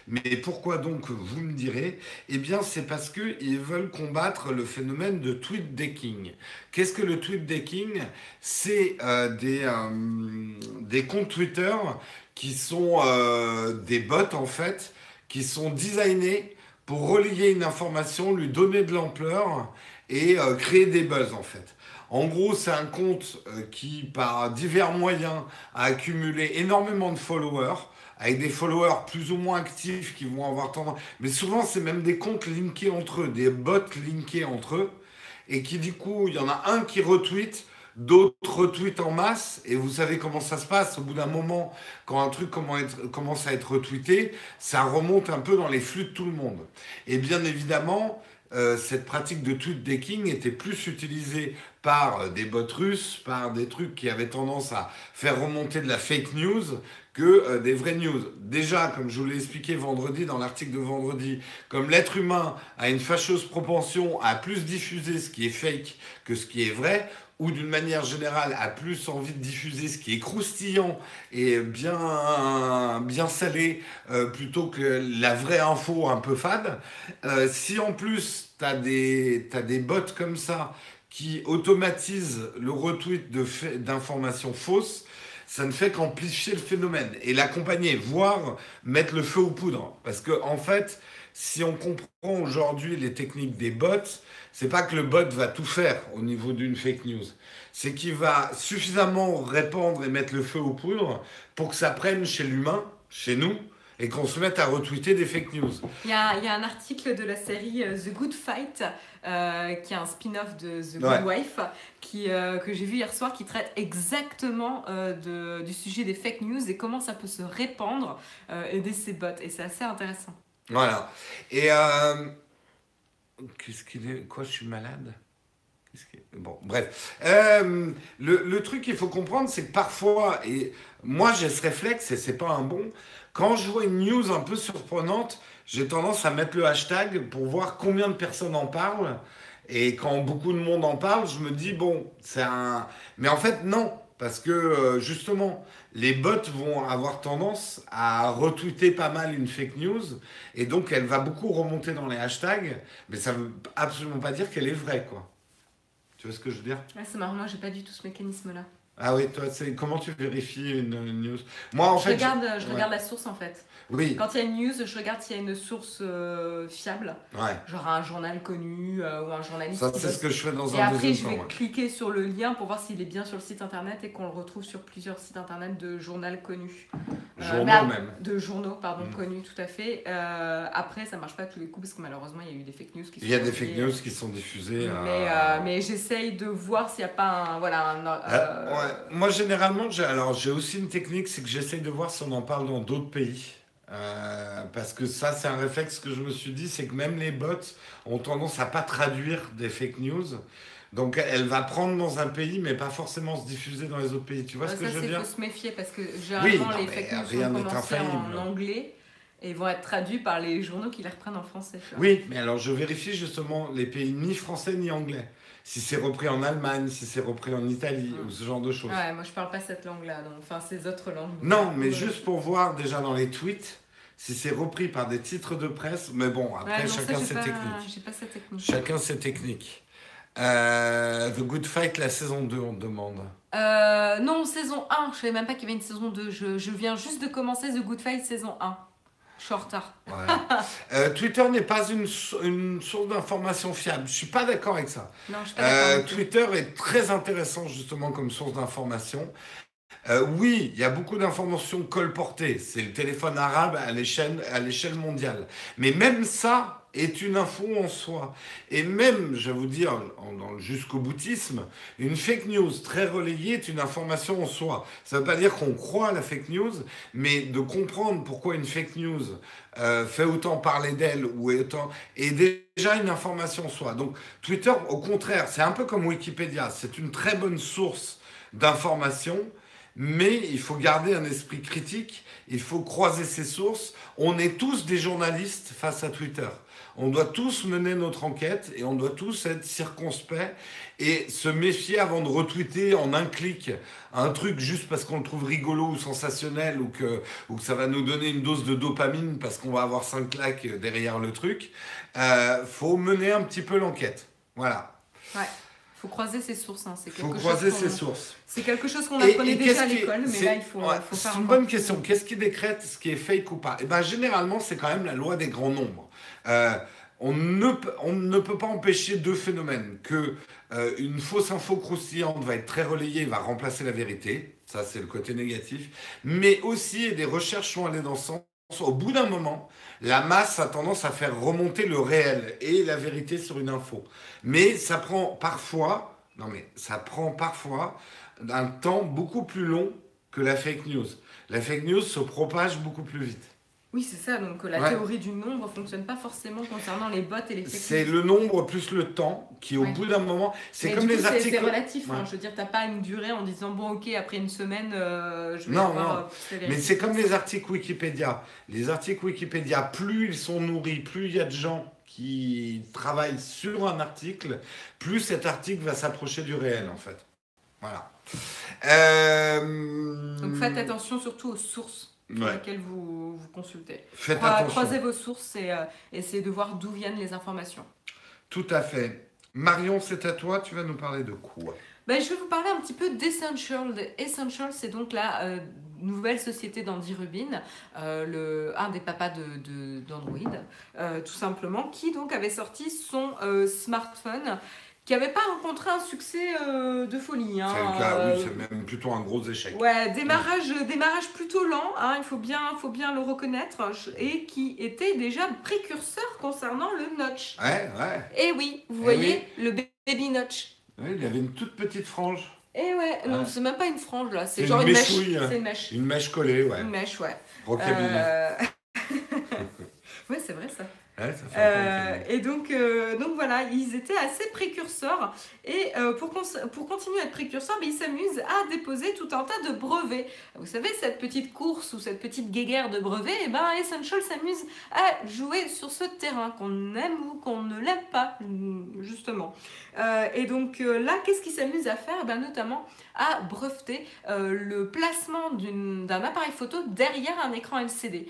[SPEAKER 1] Mais pourquoi donc, vous me direz? Eh bien, c'est parce qu'ils veulent combattre le phénomène de tweet decking. Qu'est-ce que le tweet decking? C'est euh, des, euh, des comptes Twitter qui sont des bots, en fait, qui sont designés pour relier une information, lui donner de l'ampleur et euh, créer des buzz, en fait. En gros, c'est un compte euh, qui, par divers moyens, a accumulé énormément de followers avec des followers plus ou moins actifs qui vont avoir tendance. Mais souvent, c'est même des comptes linkés entre eux, des bots linkés entre eux, et qui du coup, il y en a un qui retweet, d'autres retweetent en masse, et vous savez comment ça se passe. Au bout d'un moment, quand un truc commence à être- commence à être retweeté, ça remonte un peu dans les flux de tout le monde. Et bien évidemment, euh, cette pratique de tweet decking était plus utilisée par euh, des bots russes, par des trucs qui avaient tendance à faire remonter de la fake news que euh, des vraies news. Déjà, comme je vous l'ai expliqué vendredi dans l'article de vendredi, comme l'être humain a une fâcheuse propension à plus diffuser ce qui est fake que ce qui est vrai, ou d'une manière générale a plus envie de diffuser ce qui est croustillant et bien, bien salé euh, plutôt que la vraie info un peu fade, euh, si en plus tu as des, des bots comme ça qui automatisent le retweet d'informations fausses, ça ne fait qu'amplifier le phénomène et l'accompagner, voire mettre le feu aux poudres. Parce que en fait, si on comprend aujourd'hui les techniques des bots, c'est pas que le bot va tout faire au niveau d'une fake news. C'est qu'il va suffisamment répandre et mettre le feu aux poudres pour que ça prenne chez l'humain, chez nous, et qu'on se mette à retweeter des fake news.
[SPEAKER 2] Il y a, il y a un article de la série euh, The Good Fight, euh, qui est un spin-off de The Good
[SPEAKER 1] Ouais.
[SPEAKER 2] Wife, qui, euh, que j'ai vu hier soir, qui traite exactement euh, de- du sujet des fake news et comment ça peut se répandre, euh, aider ces bots. Et c'est assez intéressant.
[SPEAKER 1] Voilà. Et qu'est-ce qu'il est Quoi, je suis malade? Bon, bref. Euh, le, le truc qu'il faut comprendre, c'est que parfois, et moi j'ai ce réflexe et c'est pas un bon, quand je vois une news un peu surprenante, j'ai tendance à mettre le hashtag pour voir combien de personnes en parlent. Et quand beaucoup de monde en parle, je me dis, bon, c'est un. Mais en fait, non. Parce que euh, justement, les bots vont avoir tendance à retweeter pas mal une fake news. Et donc, elle va beaucoup remonter dans les hashtags. Mais ça veut absolument pas dire qu'elle est vraie, quoi. Tu vois ce que je veux dire?
[SPEAKER 2] C'est marrant, moi j'ai pas du tout ce mécanisme-là.
[SPEAKER 1] Ah oui, toi, c'est comment tu vérifies une, news? Moi, en
[SPEAKER 2] je
[SPEAKER 1] fait,
[SPEAKER 2] regarde, je regarde la source en fait.
[SPEAKER 1] oui,
[SPEAKER 2] Quand il y a une news, je regarde s'il y a une source euh, fiable,
[SPEAKER 1] ouais.
[SPEAKER 2] genre un journal connu euh, ou un journaliste.
[SPEAKER 1] Ça, c'est ce que je fais dans
[SPEAKER 2] Et
[SPEAKER 1] un
[SPEAKER 2] après,
[SPEAKER 1] deuxième
[SPEAKER 2] je vais
[SPEAKER 1] ouais.
[SPEAKER 2] cliquer sur le lien pour voir s'il est bien sur le site internet et qu'on le retrouve sur plusieurs sites internet de journal connus. Euh,
[SPEAKER 1] Journaux
[SPEAKER 2] mais ap-
[SPEAKER 1] même.
[SPEAKER 2] De journaux, pardon,
[SPEAKER 1] Mm.
[SPEAKER 2] connus, tout à fait. Euh, après, ça marche pas à tous les coups parce que malheureusement, il y a eu des fake news qui
[SPEAKER 1] Il y a
[SPEAKER 2] sont
[SPEAKER 1] des fake news qui sont diffusées.
[SPEAKER 2] euh,
[SPEAKER 1] euh,
[SPEAKER 2] Mais, euh, mais j'essaye de voir s'il n'y a pas un. Voilà, un,
[SPEAKER 1] Euh,
[SPEAKER 2] euh,
[SPEAKER 1] ouais. Moi, généralement, j'ai alors j'ai aussi une technique, c'est que j'essaye de voir si on en parle dans d'autres pays. Euh, parce que ça, c'est un réflexe que je me suis dit, c'est que même les bots ont tendance à pas traduire des fake news. Donc, elle va prendre dans un pays, mais pas forcément se diffuser dans les autres pays. Tu vois ce
[SPEAKER 2] ça,
[SPEAKER 1] que je veux
[SPEAKER 2] c'est
[SPEAKER 1] dire
[SPEAKER 2] faut se méfier parce que généralement,
[SPEAKER 1] non,
[SPEAKER 2] les fake news
[SPEAKER 1] rien infaillible.
[SPEAKER 2] en anglais et vont être traduits par les journaux qui les reprennent en français.
[SPEAKER 1] Oui, mais alors je vérifie justement les pays ni français ni anglais. Si c'est repris en Allemagne, si c'est repris en Italie,
[SPEAKER 2] Mm.
[SPEAKER 1] ou ce genre de choses.
[SPEAKER 2] Ouais, moi je parle pas cette langue-là, donc enfin ces autres langues.
[SPEAKER 1] Non, mais juste pour voir déjà dans les tweets si c'est repris par des titres de presse. Mais bon, après,
[SPEAKER 2] Ouais, non, ça,
[SPEAKER 1] chacun
[SPEAKER 2] j'ai
[SPEAKER 1] ses
[SPEAKER 2] pas-
[SPEAKER 1] techniques.
[SPEAKER 2] J'ai pas cette technique.
[SPEAKER 1] Chacun ses techniques. Euh, The Good Fight, la saison 2, on te demande.
[SPEAKER 2] Euh, non, saison 1, je savais même pas qu'il y avait une saison 2. Je, je viens juste de commencer The Good Fight saison 1. Je suis en retard.
[SPEAKER 1] Voilà. Euh, Twitter n'est pas une, sou- une source d'information fiable. Je suis pas d'accord avec ça.
[SPEAKER 2] Non, je suis pas d'accord.
[SPEAKER 1] Euh,
[SPEAKER 2] avec toi.
[SPEAKER 1] Twitter est très intéressant justement comme source d'information. Euh, oui, il y a beaucoup d'informations colportées. C'est le téléphone arabe à l'échelle mondiale. Mais même ça est une info en soi. Et même, je vais vous dire, jusqu'au boutisme, une fake news très relayée est une information en soi. Ça ne veut pas dire qu'on croit à la fake news, mais de comprendre pourquoi une fake news euh, fait autant parler d'elle ou est, autant, est déjà une information en soi. Donc Twitter, au contraire, c'est un peu comme Wikipédia. C'est une très bonne source d'information, mais il faut garder un esprit critique, il faut croiser ses sources. On est tous des journalistes face à Twitter. On doit tous mener notre enquête et on doit tous être circonspects et se méfier avant de retweeter en un clic un truc juste parce qu'on le trouve rigolo ou sensationnel ou que, ou que ça va nous donner une dose de dopamine parce qu'on va avoir cinq claques derrière le truc. Euh, faut mener un petit peu l'enquête. Voilà.
[SPEAKER 2] Ouais. Faut croiser ses sources. Hein. C'est
[SPEAKER 1] Faut
[SPEAKER 2] quelque
[SPEAKER 1] croiser
[SPEAKER 2] chose
[SPEAKER 1] ses
[SPEAKER 2] qu'on-
[SPEAKER 1] sources.
[SPEAKER 2] C'est quelque chose qu'on apprenait déjà à l'école, mais
[SPEAKER 1] c'est-
[SPEAKER 2] là il faut,
[SPEAKER 1] ouais,
[SPEAKER 2] faut
[SPEAKER 1] C'est une bonne question. Qu'est-ce qui décrète ce qui est fake ou pas? Eh ben, généralement, c'est quand même la loi des grands nombres. Euh, on, ne, peut- pas empêcher deux phénomènes. Que euh, une fausse info croustillante va être très relayée va remplacer la vérité. Ça, c'est le côté négatif. Mais aussi, et des recherches sont allées dans ce sens. Au bout d'un moment, la masse a tendance à faire remonter le réel et la vérité sur une info. Mais ça prend parfois, non mais ça prend parfois un temps beaucoup plus long que la fake news. La fake news se propage beaucoup plus vite.
[SPEAKER 2] Oui, c'est ça. Donc la
[SPEAKER 1] Ouais.
[SPEAKER 2] théorie du nombre fonctionne pas forcément concernant les bots et les
[SPEAKER 1] C'est le nombre plus le temps qui, au
[SPEAKER 2] Ouais.
[SPEAKER 1] bout d'un moment, c'est comme
[SPEAKER 2] du
[SPEAKER 1] les
[SPEAKER 2] coup,
[SPEAKER 1] articles.
[SPEAKER 2] C'est relatif. hein. Je veux dire, t'as pas une durée en disant bon, ok, après une semaine, euh, je vais
[SPEAKER 1] Non,
[SPEAKER 2] avoir
[SPEAKER 1] non.
[SPEAKER 2] euh, la
[SPEAKER 1] Mais c'est comme les articles Wikipédia. Les articles Wikipédia, plus ils sont nourris, plus il y a de gens qui travaillent sur un article, plus cet article va s'approcher du réel, en fait. Voilà. Euh,
[SPEAKER 2] Donc faites attention surtout aux sources
[SPEAKER 1] Ouais.
[SPEAKER 2] lesquelles vous, vous consultez.
[SPEAKER 1] Faites attention.
[SPEAKER 2] Croisez vos sources et euh, essayez de voir d'où viennent les informations.
[SPEAKER 1] Tout à fait. Marion, c'est à toi. Tu vas nous parler de quoi?
[SPEAKER 2] Ben, je vais vous parler un petit peu d'Essential. Essential, c'est donc la euh, nouvelle société d'Andy Rubin, euh, le, un des papas d'Android, de, tout simplement, qui donc avait sorti son smartphone qui n'avait pas rencontré un succès euh, de folie. hein,
[SPEAKER 1] C'est le cas,
[SPEAKER 2] euh,
[SPEAKER 1] oui, c'est même plutôt un gros échec.
[SPEAKER 2] Ouais, démarrage, démarrage plutôt lent, hein, il faut bien, faut bien le reconnaître, et qui était déjà précurseur concernant le notch.
[SPEAKER 1] Ouais, ouais.
[SPEAKER 2] Et oui, vous
[SPEAKER 1] Eh
[SPEAKER 2] voyez, le baby notch.
[SPEAKER 1] Ouais, il avait une toute petite frange.
[SPEAKER 2] Et ouais, non,
[SPEAKER 1] Ouais.
[SPEAKER 2] c'est même pas une frange là, c'est genre
[SPEAKER 1] une
[SPEAKER 2] une mèche.
[SPEAKER 1] mèchouille.
[SPEAKER 2] C'est une mèche.
[SPEAKER 1] Une mèche collée, ouais.
[SPEAKER 2] Une mèche, ouais.
[SPEAKER 1] Rockabilly.
[SPEAKER 2] Euh, ouais, c'est vrai ça. Euh, et donc, euh, donc voilà, ils étaient assez précurseurs. Et euh, pour, pour continuer à être précurseurs, mais ils s'amusent à déposer tout un tas de brevets. Vous savez, cette petite course ou cette petite guéguerre de brevets, et eh ben Essential s'amuse à jouer sur ce terrain, qu'on aime ou qu'on ne l'aime pas, justement. et donc là, qu'est-ce qu'ils s'amusent à faire? Eh ben, Notamment à breveter le placement d'un appareil photo derrière un écran LCD.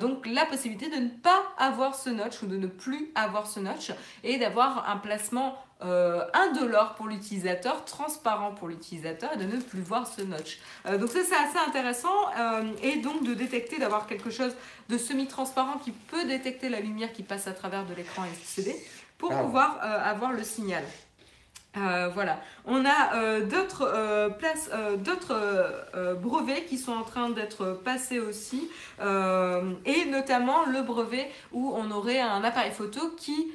[SPEAKER 2] donc la possibilité de ne pas avoir ce notch ou de ne plus avoir ce notch et d'avoir un placement euh, indolore pour l'utilisateur, transparent pour l'utilisateur et de ne plus voir ce notch. Euh, donc ça c'est assez intéressant euh, et donc de détecter, d'avoir quelque chose de semi-transparent qui peut détecter la lumière qui passe à travers de l'écran LCD pour ah pouvoir avoir le signal. Euh, voilà, on a euh, d'autres euh, places, d'autres brevets qui sont en train d'être passés aussi, et notamment le brevet où on aurait un appareil photo qui,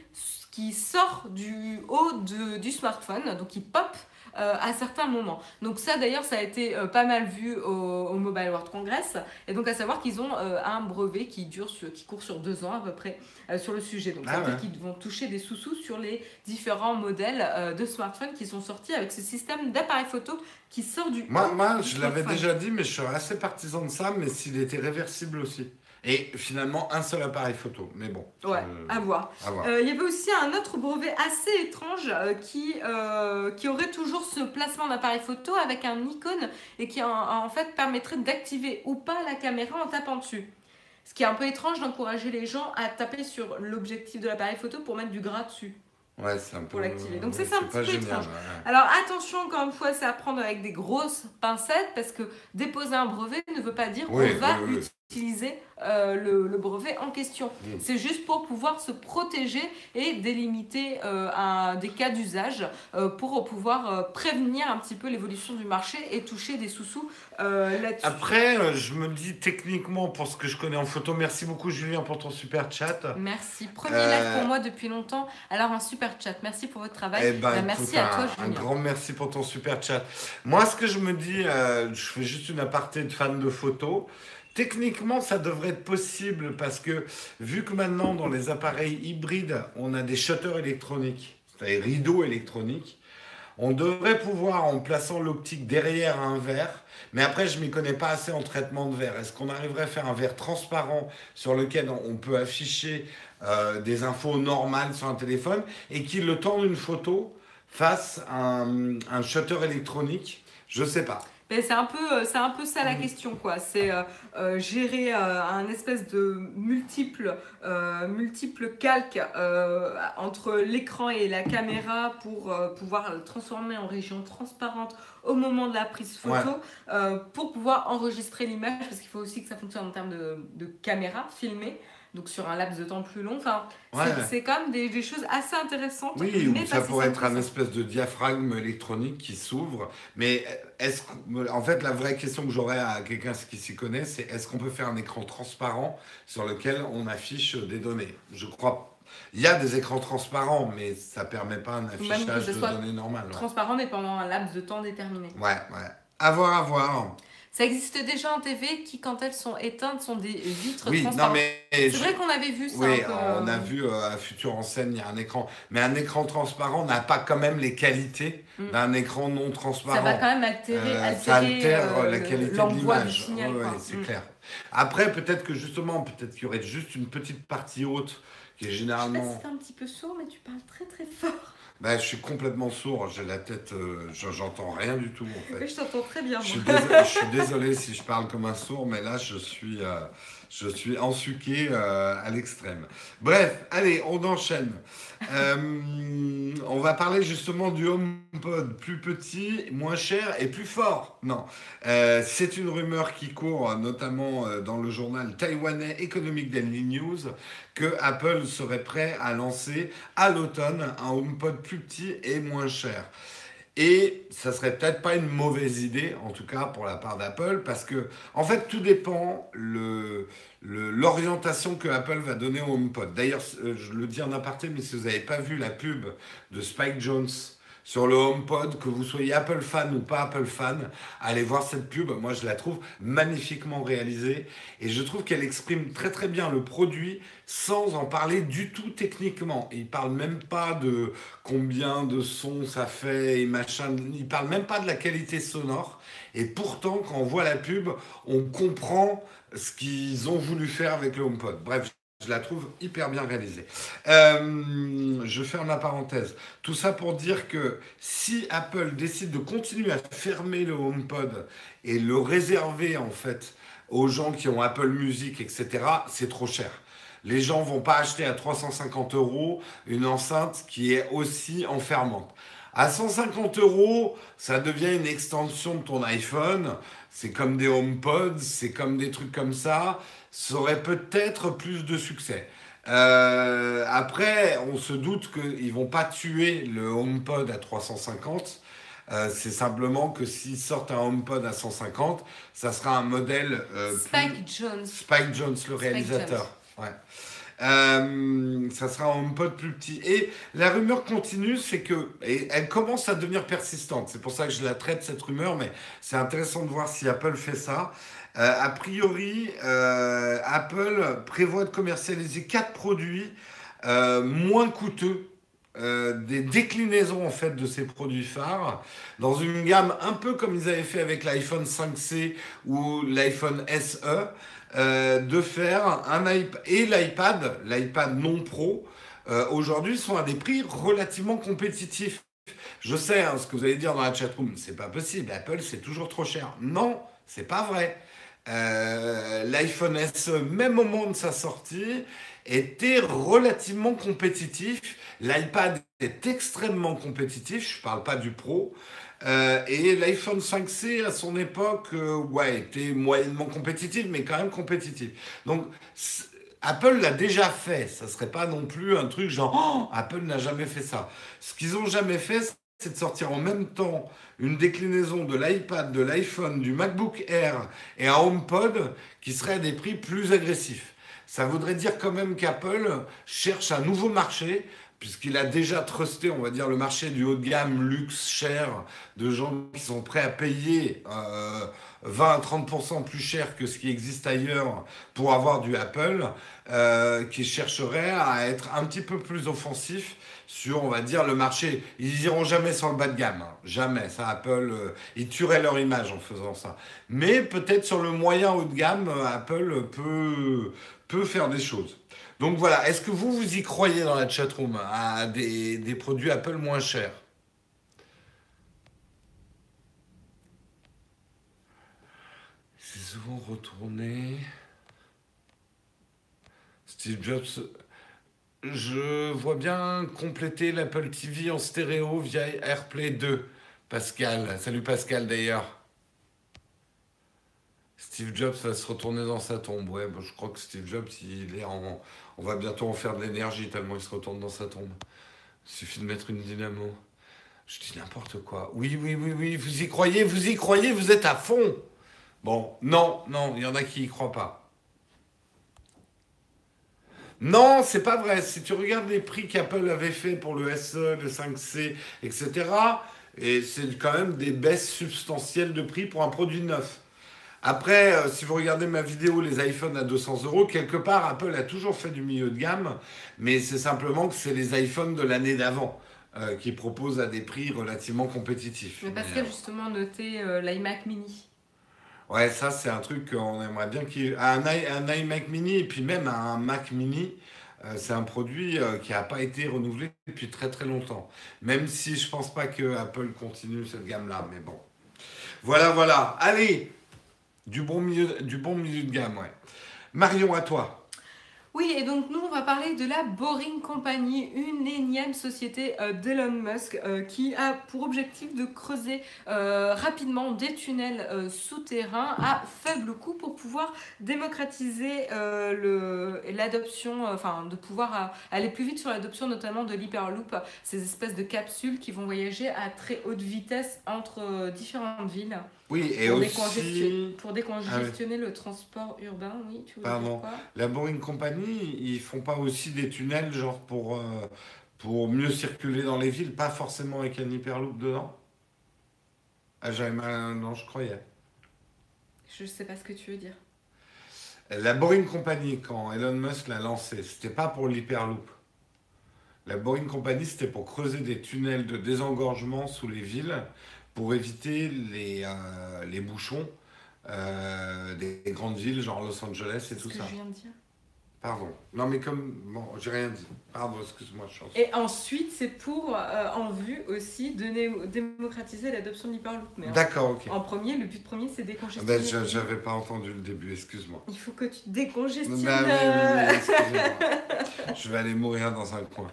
[SPEAKER 2] qui sort du haut du smartphone, donc qui pop euh, à certains moments. Donc ça d'ailleurs ça a été euh, pas mal vu au, Mobile World Congress et donc à savoir qu'ils ont euh, un brevet qui dure qui court sur deux ans à peu près sur le sujet. Donc ça ah veut dire qu'ils vont toucher des sous-sous sur les différents modèles de smartphones qui sont sortis avec ce système d'appareil photo qui sort du
[SPEAKER 1] moi, moi je l'avais déjà dit mais je suis assez partisan de ça mais s'il était réversible aussi. Et finalement, un seul appareil photo. Mais bon.
[SPEAKER 2] Ouais, à voir. Euh, il y avait aussi un autre brevet assez étrange euh, qui, euh, qui aurait toujours ce placement d'appareil photo avec un icône et qui en, fait permettrait d'activer ou pas la caméra en tapant dessus. Ce qui est un peu étrange d'encourager les gens à taper sur l'objectif de l'appareil photo pour mettre du gras dessus.
[SPEAKER 1] Ouais, c'est un peu.
[SPEAKER 2] Pour l'activer. Donc, c'est un petit peu étrange. Alors, attention, encore une fois, c'est à prendre avec des grosses pincettes parce que déposer un brevet ne veut pas dire qu'on va utiliser euh, le, brevet en question. Mm. C'est juste pour pouvoir se protéger et délimiter euh, un, des cas d'usage euh, pour pouvoir prévenir un petit peu l'évolution du marché et toucher des sous-sous là-dessus.
[SPEAKER 1] Après, je me dis techniquement, pour ce que je connais en photo, merci beaucoup Julien pour ton super chat.
[SPEAKER 2] Merci. Premier live pour moi depuis longtemps. Alors un super chat. Merci pour votre travail.
[SPEAKER 1] Eh ben, bah, merci à toi Julien. Un grand merci pour ton super chat. Moi, ce que je me dis, je fais juste une aparté de fan de photo. Techniquement, ça devrait être possible parce que vu que maintenant dans les appareils hybrides, on a des shutters électroniques, c'est-à-dire rideaux électroniques, on devrait pouvoir, en plaçant l'optique derrière un verre, mais après je m'y connais pas assez en traitement de verre, est-ce qu'on arriverait à faire un verre transparent sur lequel on peut afficher euh, des infos normales sur un téléphone et qui, le temps d'une photo, fasse un, un shutter électronique? Je ne sais pas
[SPEAKER 2] c'est un peu euh, c'est un peu ça la mm. question quoi. C'est euh, euh, gérer un espèce de multiple multiple calque entre l'écran et la caméra pour pouvoir le transformer en région transparente au moment de la prise photo pour pouvoir enregistrer l'image parce qu'il faut aussi que ça fonctionne en termes de, de caméra filmée donc sur un laps de temps plus long. Enfin, c'est quand même des, choses assez intéressantes.
[SPEAKER 1] Oui, ça pourrait être un espèce de diaphragme électronique qui s'ouvre. Mais est-ce en fait, la vraie question que j'aurais à quelqu'un qui s'y connaît, c'est est-ce qu'on peut faire un écran transparent sur lequel on affiche des données? Je crois il y a des écrans transparents, mais ça ne permet pas un affichage de données normales.
[SPEAKER 2] Transparent, mais pendant un laps de temps déterminé.
[SPEAKER 1] Ouais, ouais. À voir, à voir.
[SPEAKER 2] Ça existe déjà en TV qui, quand elles sont éteintes, sont des vitres oui, transparentes. C'est vrai qu'on avait vu ça.
[SPEAKER 1] Oui, on a euh, vu euh, à Futur en scène, il y a un écran. Mais un écran transparent n'a pas quand même les qualités mm. d'un écran non transparent. Ça
[SPEAKER 2] va quand même altérer, euh,
[SPEAKER 1] ça altère la qualité de l'image. c'est mm. clair. Après, peut-être que justement, peut-être qu'il y aurait juste une petite partie haute qui est généralement. Je
[SPEAKER 2] sais pas si un petit peu sourd, mais tu parles très très fort.
[SPEAKER 1] Ben, je suis complètement sourd, j'ai la tête, euh, j'entends rien du tout en fait.
[SPEAKER 2] Oui, je t'entends très bien.
[SPEAKER 1] Je suis, désolé, je suis, désolé, si je parle comme un sourd, mais là je suis, euh, je suis ensuqué euh, à l'extrême. Bref, allez, on enchaîne. Euh, on va parler justement du HomePod, plus petit, moins cher et plus fort. Non, euh, c'est une rumeur qui court notamment dans le journal taïwanais Economic Daily News que Apple serait prêt à lancer à l'automne un HomePod plus petit et moins cher. Et ça serait peut-être pas une mauvaise idée, en tout cas pour la part d'Apple, parce que en fait tout dépend l'orientation que Apple va donner au HomePod. D'ailleurs, euh, je le dis en aparté, mais si vous n'avez pas vu la pub de Spike Jones sur le HomePod, que vous soyez Apple fan ou pas Apple fan, allez voir cette pub. Moi, je la trouve magnifiquement réalisée et je trouve qu'elle exprime très très bien le produit sans en parler du tout techniquement. Il parle même pas de combien de sons ça fait et machin. Il parle même pas de la qualité sonore. Et pourtant, quand on voit la pub, on comprend ce qu'ils ont voulu faire avec le HomePod. Bref, je la trouve hyper bien réalisée. Euh, je ferme la parenthèse. Tout ça pour dire que si Apple décide de continuer à fermer le HomePod et le réserver en fait aux gens qui ont Apple Music, etc., c'est trop cher. Les gens vont pas acheter à 350 euros une enceinte qui est aussi enfermante. À 150 euros, ça devient une extension de ton iPhone. C'est comme des HomePods, c'est comme des trucs comme ça ça aurait peut-être plus de succès. Euh, après, on se doute qu'ils vont pas tuer le HomePod à 350. Euh, c'est simplement que s'ils sortent un HomePod à 150, ça sera un modèle.
[SPEAKER 2] Euh, Spike Jones.
[SPEAKER 1] Spike Jones, le réalisateur. Ouais. Ça sera un HomePod plus petit. Et la rumeur continue, c'est que. Elle commence à devenir persistante. C'est pour ça que je la traite, cette rumeur, mais c'est intéressant de voir si Apple fait ça. Euh, a priori, euh, Apple prévoit de commercialiser quatre produits euh, moins coûteux, des déclinaisons en fait de ces produits phares, dans une gamme un peu comme ils avaient fait avec l'iPhone 5C ou l'iPhone SE, de faire un iPad et l'iPad, l'iPad non pro, aujourd'hui sont à des prix relativement compétitifs. Je sais hein, ce que vous allez dire dans la chatroom, c'est pas possible, Apple c'est toujours trop cher. Non, c'est pas vrai. Euh, L'iPhone SE, même au moment de sa sortie, était relativement compétitif. L'iPad est extrêmement compétitif, je ne parle pas du Pro. Euh, et l'iPhone 5C, à son époque, euh, ouais, était moyennement compétitif, mais quand même compétitif. Donc, Apple l'a déjà fait. Ça serait pas non plus un truc genre, oh, Apple n'a jamais fait ça. Ce qu'ils ont jamais fait, c'est de sortir en même temps une déclinaison de l'iPad, de l'iPhone, du MacBook Air et un HomePod qui serait à des prix plus agressifs. Ça voudrait dire quand même qu'Apple cherche un nouveau marché, puisqu'il a déjà trusté, on va dire, le marché du haut de gamme, luxe, cher, de gens qui sont prêts à payer 20 euh, à 30% plus cher que ce qui existe ailleurs pour avoir du Apple, euh, qui chercherait à être un petit peu plus offensif sur, on va dire, le marché. Ils iront jamais sur le bas de gamme. Hein. Jamais. Ça, Apple, euh, ils tueraient leur image en faisant ça. Mais peut-être sur le moyen haut de gamme, Apple peut, peut faire des choses. Donc voilà. Est-ce que vous, vous y croyez dans la chatroom à des, produits Apple moins chers? C'est souvent retourné. Steve Jobs je vois bien compléter l'Apple TV en stéréo via AirPlay 2. Pascal, salut Pascal d'ailleurs. Steve Jobs va se retourner dans sa tombe. Ouais, je crois que Steve Jobs, il est en, on va bientôt en faire de l'énergie tellement il se retourne dans sa tombe. Il suffit de mettre une dynamo. Je dis n'importe quoi. Oui, oui, oui, oui, vous y croyez, vous y croyez, vous êtes à fond. Bon, non, non, il y en a qui y croient pas. Non, c'est pas vrai. Si tu regardes les prix qu'Apple avait fait pour le SE, le 5C, etc., et c'est quand même des baisses substantielles de prix pour un produit neuf. Après, euh, si vous regardez ma vidéo, les iPhones à 200 euros, quelque part, Apple a toujours fait du milieu de gamme, mais c'est simplement que c'est les iPhones de l'année d'avant. Euh, qui proposent à des prix relativement compétitifs.
[SPEAKER 2] Mais Pascal, justement, noté euh, l'iMac mini.
[SPEAKER 1] Ouais, ça, c'est un truc qu'on aimerait bien qu'il un, un iMac mini et puis même un Mac mini. Euh, c'est un produit euh, qui n'a pas été renouvelé depuis très très longtemps. Même si je pense pas que Apple continue cette gamme-là, mais bon. Voilà, voilà. Allez, du bon milieu, de gamme, ouais. Marion, à toi.
[SPEAKER 2] Oui, et donc nous, on va parler de la Boring Company, une énième société euh, d'Elon Musk euh, qui a pour objectif de creuser euh, rapidement des tunnels souterrains à faible coût pour pouvoir démocratiser l'adoption, enfin de pouvoir aller plus vite sur l'adoption notamment de l'Hyperloop, ces espèces de capsules qui vont voyager à très haute vitesse entre différentes villes.
[SPEAKER 1] Oui, et
[SPEAKER 2] pour
[SPEAKER 1] aussi...
[SPEAKER 2] pour décongestionner ah le transport urbain, oui, tu
[SPEAKER 1] Pardon. La Boring Company, ils font pas aussi des tunnels, genre pour, euh, pour mieux circuler dans les villes, pas forcément avec un hyperloop dedans? Ah, j'avais mal. Non, je croyais.
[SPEAKER 2] Je sais pas ce que tu veux dire.
[SPEAKER 1] La Boring Company, quand Elon Musk l'a lancé, c'était pas pour l'hyperloop. La Boring Company, c'était pour creuser des tunnels de désengorgement sous les villes pour éviter les, euh, les bouchons euh, des, des grandes villes, genre Los Angeles et tout
[SPEAKER 2] ce que
[SPEAKER 1] ça.
[SPEAKER 2] je viens de dire.
[SPEAKER 1] Pardon. Non, mais comme. Bon, j'ai rien dit. Pardon, excuse-moi,
[SPEAKER 2] Et ensuite, c'est pour, euh, en vue aussi, de né- démocratiser l'adoption de l'hyperloop.
[SPEAKER 1] D'accord, ok.
[SPEAKER 2] en premier, le but premier, c'est
[SPEAKER 1] Ah
[SPEAKER 2] décongestionner.
[SPEAKER 1] Ben, je- j'avais pas entendu le début, excuse-moi.
[SPEAKER 2] Il faut que tu décongestionnes.
[SPEAKER 1] Bah oui, oui, oui. Je vais aller mourir dans un coin.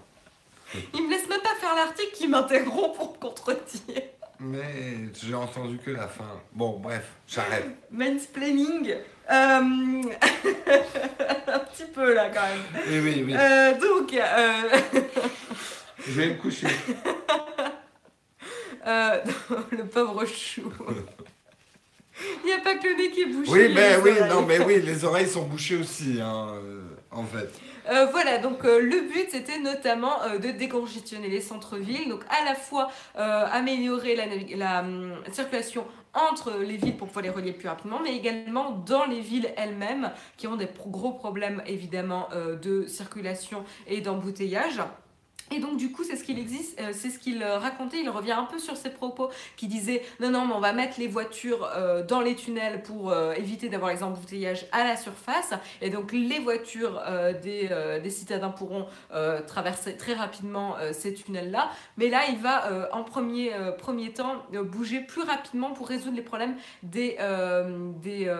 [SPEAKER 2] Il me laisse même pas faire l'article qui m'interrompt pour me contredire.
[SPEAKER 1] Mais j'ai entendu que la fin. Bon, bref, j'arrête.
[SPEAKER 2] Mansplaining. Euh, un petit peu là quand même.
[SPEAKER 1] Oui, oui, oui.
[SPEAKER 2] Euh, donc, euh,
[SPEAKER 1] Je vais me coucher.
[SPEAKER 2] euh, le pauvre chou. Il n'y a pas que le nez qui est bouché.
[SPEAKER 1] Oui, mais oui,
[SPEAKER 2] oreilles.
[SPEAKER 1] non, mais oui, les oreilles sont bouchées aussi, hein, en fait.
[SPEAKER 2] Euh, voilà, donc euh, le but c'était notamment euh, de décongestionner les centres-villes, donc à la fois améliorer la, hum, circulation entre les villes pour pouvoir les relier plus rapidement, mais également dans les villes elles-mêmes qui ont des gros problèmes évidemment de circulation et d'embouteillage. Et donc du coup c'est ce qu'il existe, euh, c'est ce qu'il euh, racontait, il revient un peu sur ses propos qui disait non non mais on va mettre les voitures euh, dans les tunnels pour éviter d'avoir les embouteillages à la surface et donc les voitures des, citadins pourront traverser très rapidement ces tunnels-là. Mais là, il va en premier, temps bouger plus rapidement pour résoudre les problèmes des, des,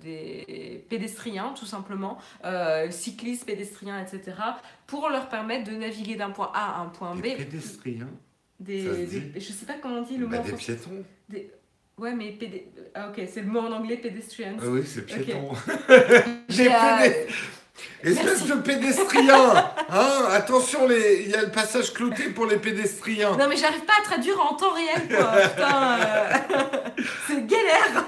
[SPEAKER 2] des pédestriens, tout simplement, cyclistes, pédestriens, etc., pour leur permettre de naviguer d'un point A à un point B.
[SPEAKER 1] Des pédestriens.
[SPEAKER 2] Des,
[SPEAKER 1] se
[SPEAKER 2] des-
[SPEAKER 1] dit
[SPEAKER 2] je sais pas comment on dit le
[SPEAKER 1] Bah,
[SPEAKER 2] mot
[SPEAKER 1] des piétons.
[SPEAKER 2] Ouais, mais pédé... ah, ok, c'est le mot en anglais pedestrians.
[SPEAKER 1] Ah oui, c'est
[SPEAKER 2] Ok.
[SPEAKER 1] piétons. J'ai pédé- Espèce de pédestrien hein Attention, les- il y a le passage clouté pour les pédestriens.
[SPEAKER 2] Non mais j'arrive pas à traduire en temps réel quoi, putain, euh, c'est galère.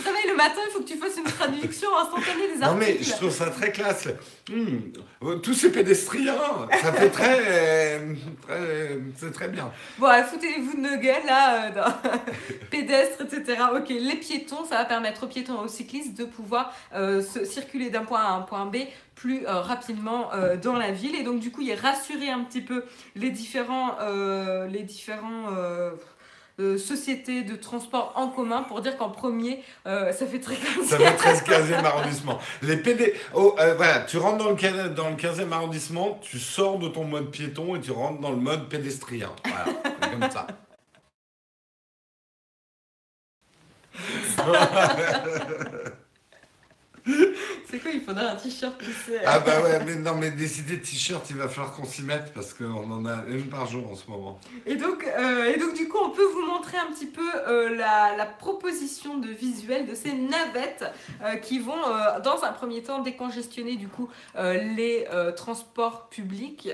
[SPEAKER 2] Tu te réveilles le matin, il faut que tu fasses une traduction instantanée des
[SPEAKER 1] Non
[SPEAKER 2] articles.
[SPEAKER 1] mais je trouve ça très classe. Hmm, euh, tous ces pédestriens, ça fait très... très- c'est très bien.
[SPEAKER 2] Bon, foutez-vous de nos gueules là, euh, dans- pédestres, etc. Ok, les piétons, ça va permettre aux piétons et aux cyclistes de pouvoir euh, se circuler d'un point A à un point B plus euh, rapidement euh, dans la ville. Et donc du coup, il rassurer un petit peu les différents, euh, les différents euh, sociétés de transport en commun pour dire qu'en premier, euh, ça fait très
[SPEAKER 1] Ça fait 13 15e arrondissement. Les PD... Oh, euh, voilà, tu rentres dans le, dans le 15e arrondissement, tu sors de ton mode piéton et tu rentres dans le mode pédestrien. Voilà, comme ça.
[SPEAKER 2] C'est quoi Il faudrait un t-shirt.
[SPEAKER 1] Ah bah ouais, mais non, mais des idées de t-shirt, il va falloir qu'on s'y mette parce qu'on en a une par jour en ce moment.
[SPEAKER 2] Et donc, euh, et donc, du coup, on peut vous montrer un petit peu euh, la, la proposition de visuel de ces navettes euh, qui vont, dans un premier temps, décongestionner du coup les transports publics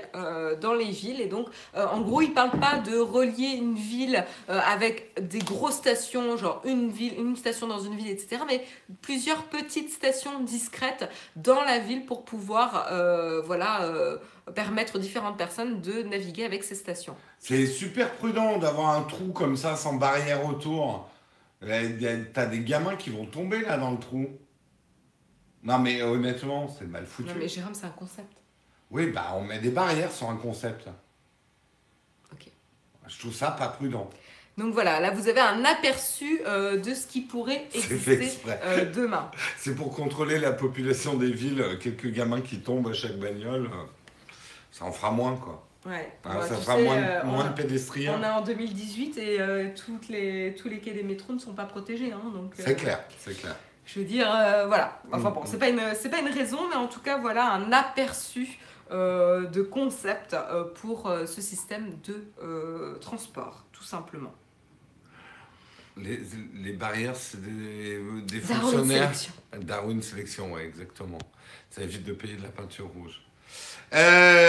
[SPEAKER 2] dans les villes. Et donc, en gros, ils parlent pas de relier une ville avec des grosses stations, genre une ville, une station dans une ville, etc. Mais plusieurs petites stations discrètes dans la ville pour pouvoir, euh, voilà. euh, permettre aux différentes personnes de naviguer avec ces stations.
[SPEAKER 1] C'est super prudent d'avoir un trou comme ça sans barrière autour. T'as des gamins qui vont tomber là dans le trou. Non mais honnêtement, c'est mal foutu.
[SPEAKER 2] Non mais Jérôme, c'est un concept.
[SPEAKER 1] Oui, bah on met des barrières sur un concept.
[SPEAKER 2] Ok.
[SPEAKER 1] Je trouve ça pas prudent.
[SPEAKER 2] Donc voilà, là vous avez un aperçu euh, de ce qui pourrait exister euh, demain.
[SPEAKER 1] C'est pour contrôler la population des villes. euh, Quelques gamins qui tombent à chaque bagnole, ça en fera moins quoi.
[SPEAKER 2] Ouais. Bah,
[SPEAKER 1] ça fera
[SPEAKER 2] sais,
[SPEAKER 1] moins, de-
[SPEAKER 2] euh, on
[SPEAKER 1] moins
[SPEAKER 2] a-
[SPEAKER 1] de pédestriens.
[SPEAKER 2] On est en 2018 et toutes les, tous les quais des métros ne sont pas protégés. Hein, donc,
[SPEAKER 1] C'est clair, c'est clair.
[SPEAKER 2] Je veux dire, voilà. Enfin
[SPEAKER 1] Mm,
[SPEAKER 2] bon,
[SPEAKER 1] mm.
[SPEAKER 2] c'est pas, une, c'est pas une raison, mais en tout cas, voilà un aperçu de concept pour ce système de transport, tout simplement.
[SPEAKER 1] Les, les barrières, c'est des, des
[SPEAKER 2] Darwin
[SPEAKER 1] fonctionnaires.
[SPEAKER 2] Sélection.
[SPEAKER 1] Darwin Sélection, ouais, exactement. Ça évite de payer de la peinture rouge.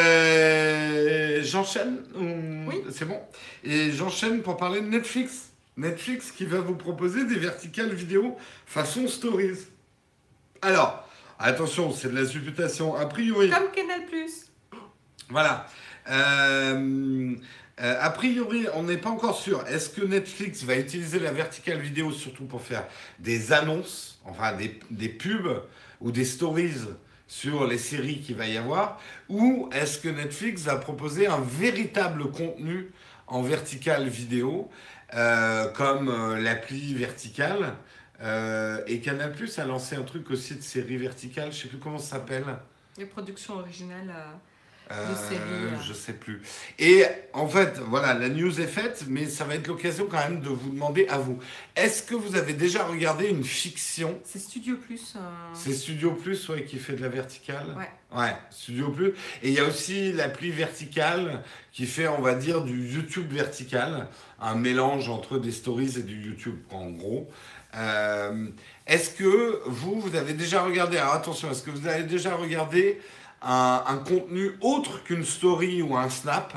[SPEAKER 1] Euh, j'enchaîne ou-
[SPEAKER 2] Oui.
[SPEAKER 1] C'est bon. Et j'enchaîne pour parler de Netflix. Netflix qui va vous proposer des verticales vidéo façon stories. Alors, attention, c'est de la supputation. A priori,
[SPEAKER 2] Comme Canal+.
[SPEAKER 1] Voilà. Euh, euh, a priori, on n'est pas encore sûr. Est-ce que Netflix va utiliser la verticale vidéo surtout pour faire des annonces, enfin des, des pubs ou des stories sur les séries qu'il va y avoir Ou est-ce que Netflix va proposer un véritable contenu en verticale vidéo, euh, comme euh, l'appli verticale Et Canal Plus a lancé un truc aussi de série verticale, je sais plus comment ça s'appelle.
[SPEAKER 2] Les productions originales. Euh, là.
[SPEAKER 1] je sais plus. Et en fait, voilà, la news est faite, mais ça va être l'occasion quand même de vous demander à vous. Est-ce que vous avez déjà regardé une fiction?
[SPEAKER 2] C'est Studio Plus. euh,
[SPEAKER 1] C'est Studio Plus ouais, qui fait de la verticale?
[SPEAKER 2] Ouais.
[SPEAKER 1] Ouais, Studio Plus. Et il y a aussi l'appli verticale qui fait, on va dire, du YouTube vertical, un mélange entre des stories et du YouTube, en gros. Euh, est-ce que vous, vous avez déjà regardé, alors attention, est-ce que vous avez déjà regardé un, un contenu autre qu'une story ou un snap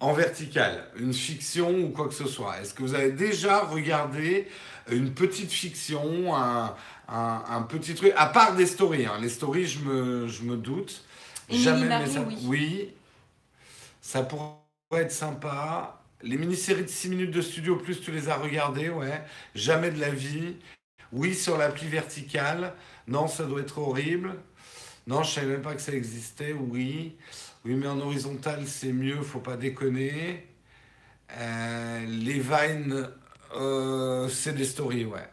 [SPEAKER 1] en vertical, une fiction ou quoi que ce soit Est-ce que vous avez déjà regardé une petite fiction, un, un, un petit truc, à part des stories, hein. les stories, je me, je me doute.
[SPEAKER 2] Émilie
[SPEAKER 1] mais
[SPEAKER 2] Marie,
[SPEAKER 1] ça,
[SPEAKER 2] oui.
[SPEAKER 1] ça pourrait être sympa. Les mini-séries de 6 minutes de studio plus, tu les as regardées, ouais. Jamais de la vie. Oui, sur l'appli verticale. Non, ça doit être horrible. Non, je savais même pas que ça existait. Oui. Oui, mais en horizontal, c'est mieux, faut pas déconner. Euh, les Vines, euh, c'est des stories, ouais.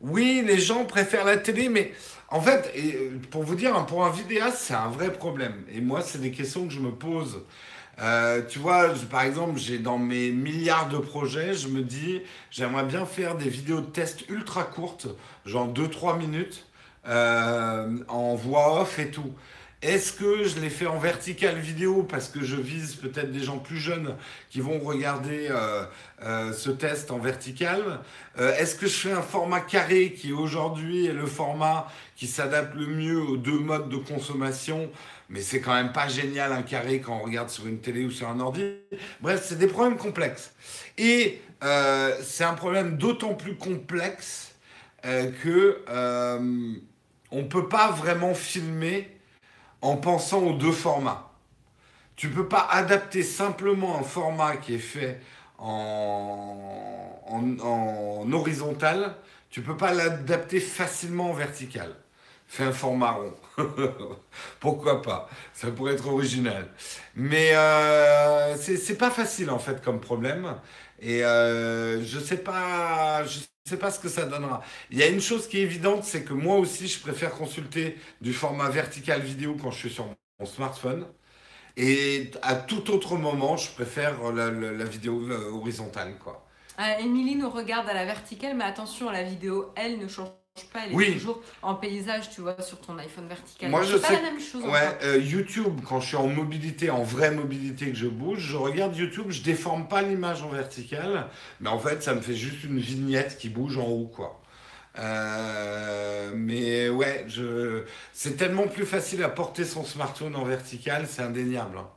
[SPEAKER 1] Oui, les gens préfèrent la télé, mais en fait, euh, pour vous dire, hein, pour un vidéaste, c'est un vrai problème. Et moi, c'est des questions que je me pose. Tu vois, par exemple, j'ai dans mes milliards de projets, je me dis, j'aimerais bien faire des vidéos de test ultra courtes, genre 2-3 minutes, euh, en voix off et tout. Est-ce que je les fais en verticale vidéo parce que je vise peut-être des gens plus jeunes qui vont regarder euh, euh, ce test en vertical? Est-ce que je fais un format carré qui aujourd'hui est le format qui s'adapte le mieux aux deux modes de consommation? Mais c'est quand même pas génial un carré quand on regarde sur une télé ou sur un ordi. Bref, c'est des problèmes complexes. Et c'est un problème d'autant plus complexe euh, que euh, on peut pas vraiment filmer en pensant aux deux formats. Tu peux pas adapter simplement un format qui est fait en, en, horizontal. Tu peux pas l'adapter facilement en vertical. Fais un format rond. Pourquoi pas? Ça pourrait être original. Mais euh, c'est pas facile en fait comme problème. Et euh, je sais pas, je sais pas ce que ça donnera. Il y a une chose qui est évidente, c'est que moi aussi, je préfère consulter du format vertical vidéo quand je suis sur mon smartphone. Et à tout autre moment, je préfère la, la- vidéo euh, horizontale, quoi.
[SPEAKER 2] Émilie nous regarde à la verticale, mais attention, la vidéo, elle ne change pas. Elle est
[SPEAKER 1] Oui.
[SPEAKER 2] toujours en paysage, tu vois, sur ton iPhone vertical.
[SPEAKER 1] Moi, je
[SPEAKER 2] pas
[SPEAKER 1] sais
[SPEAKER 2] la même chose.
[SPEAKER 1] Ouais, euh, YouTube, quand je suis en mobilité, en vraie mobilité que je bouge, je regarde YouTube, je déforme pas l'image en verticale, mais en fait, ça me fait juste une vignette qui bouge en haut, quoi. Euh, mais ouais, je... c'est tellement plus facile à porter son smartphone en vertical, c'est indéniable. hein.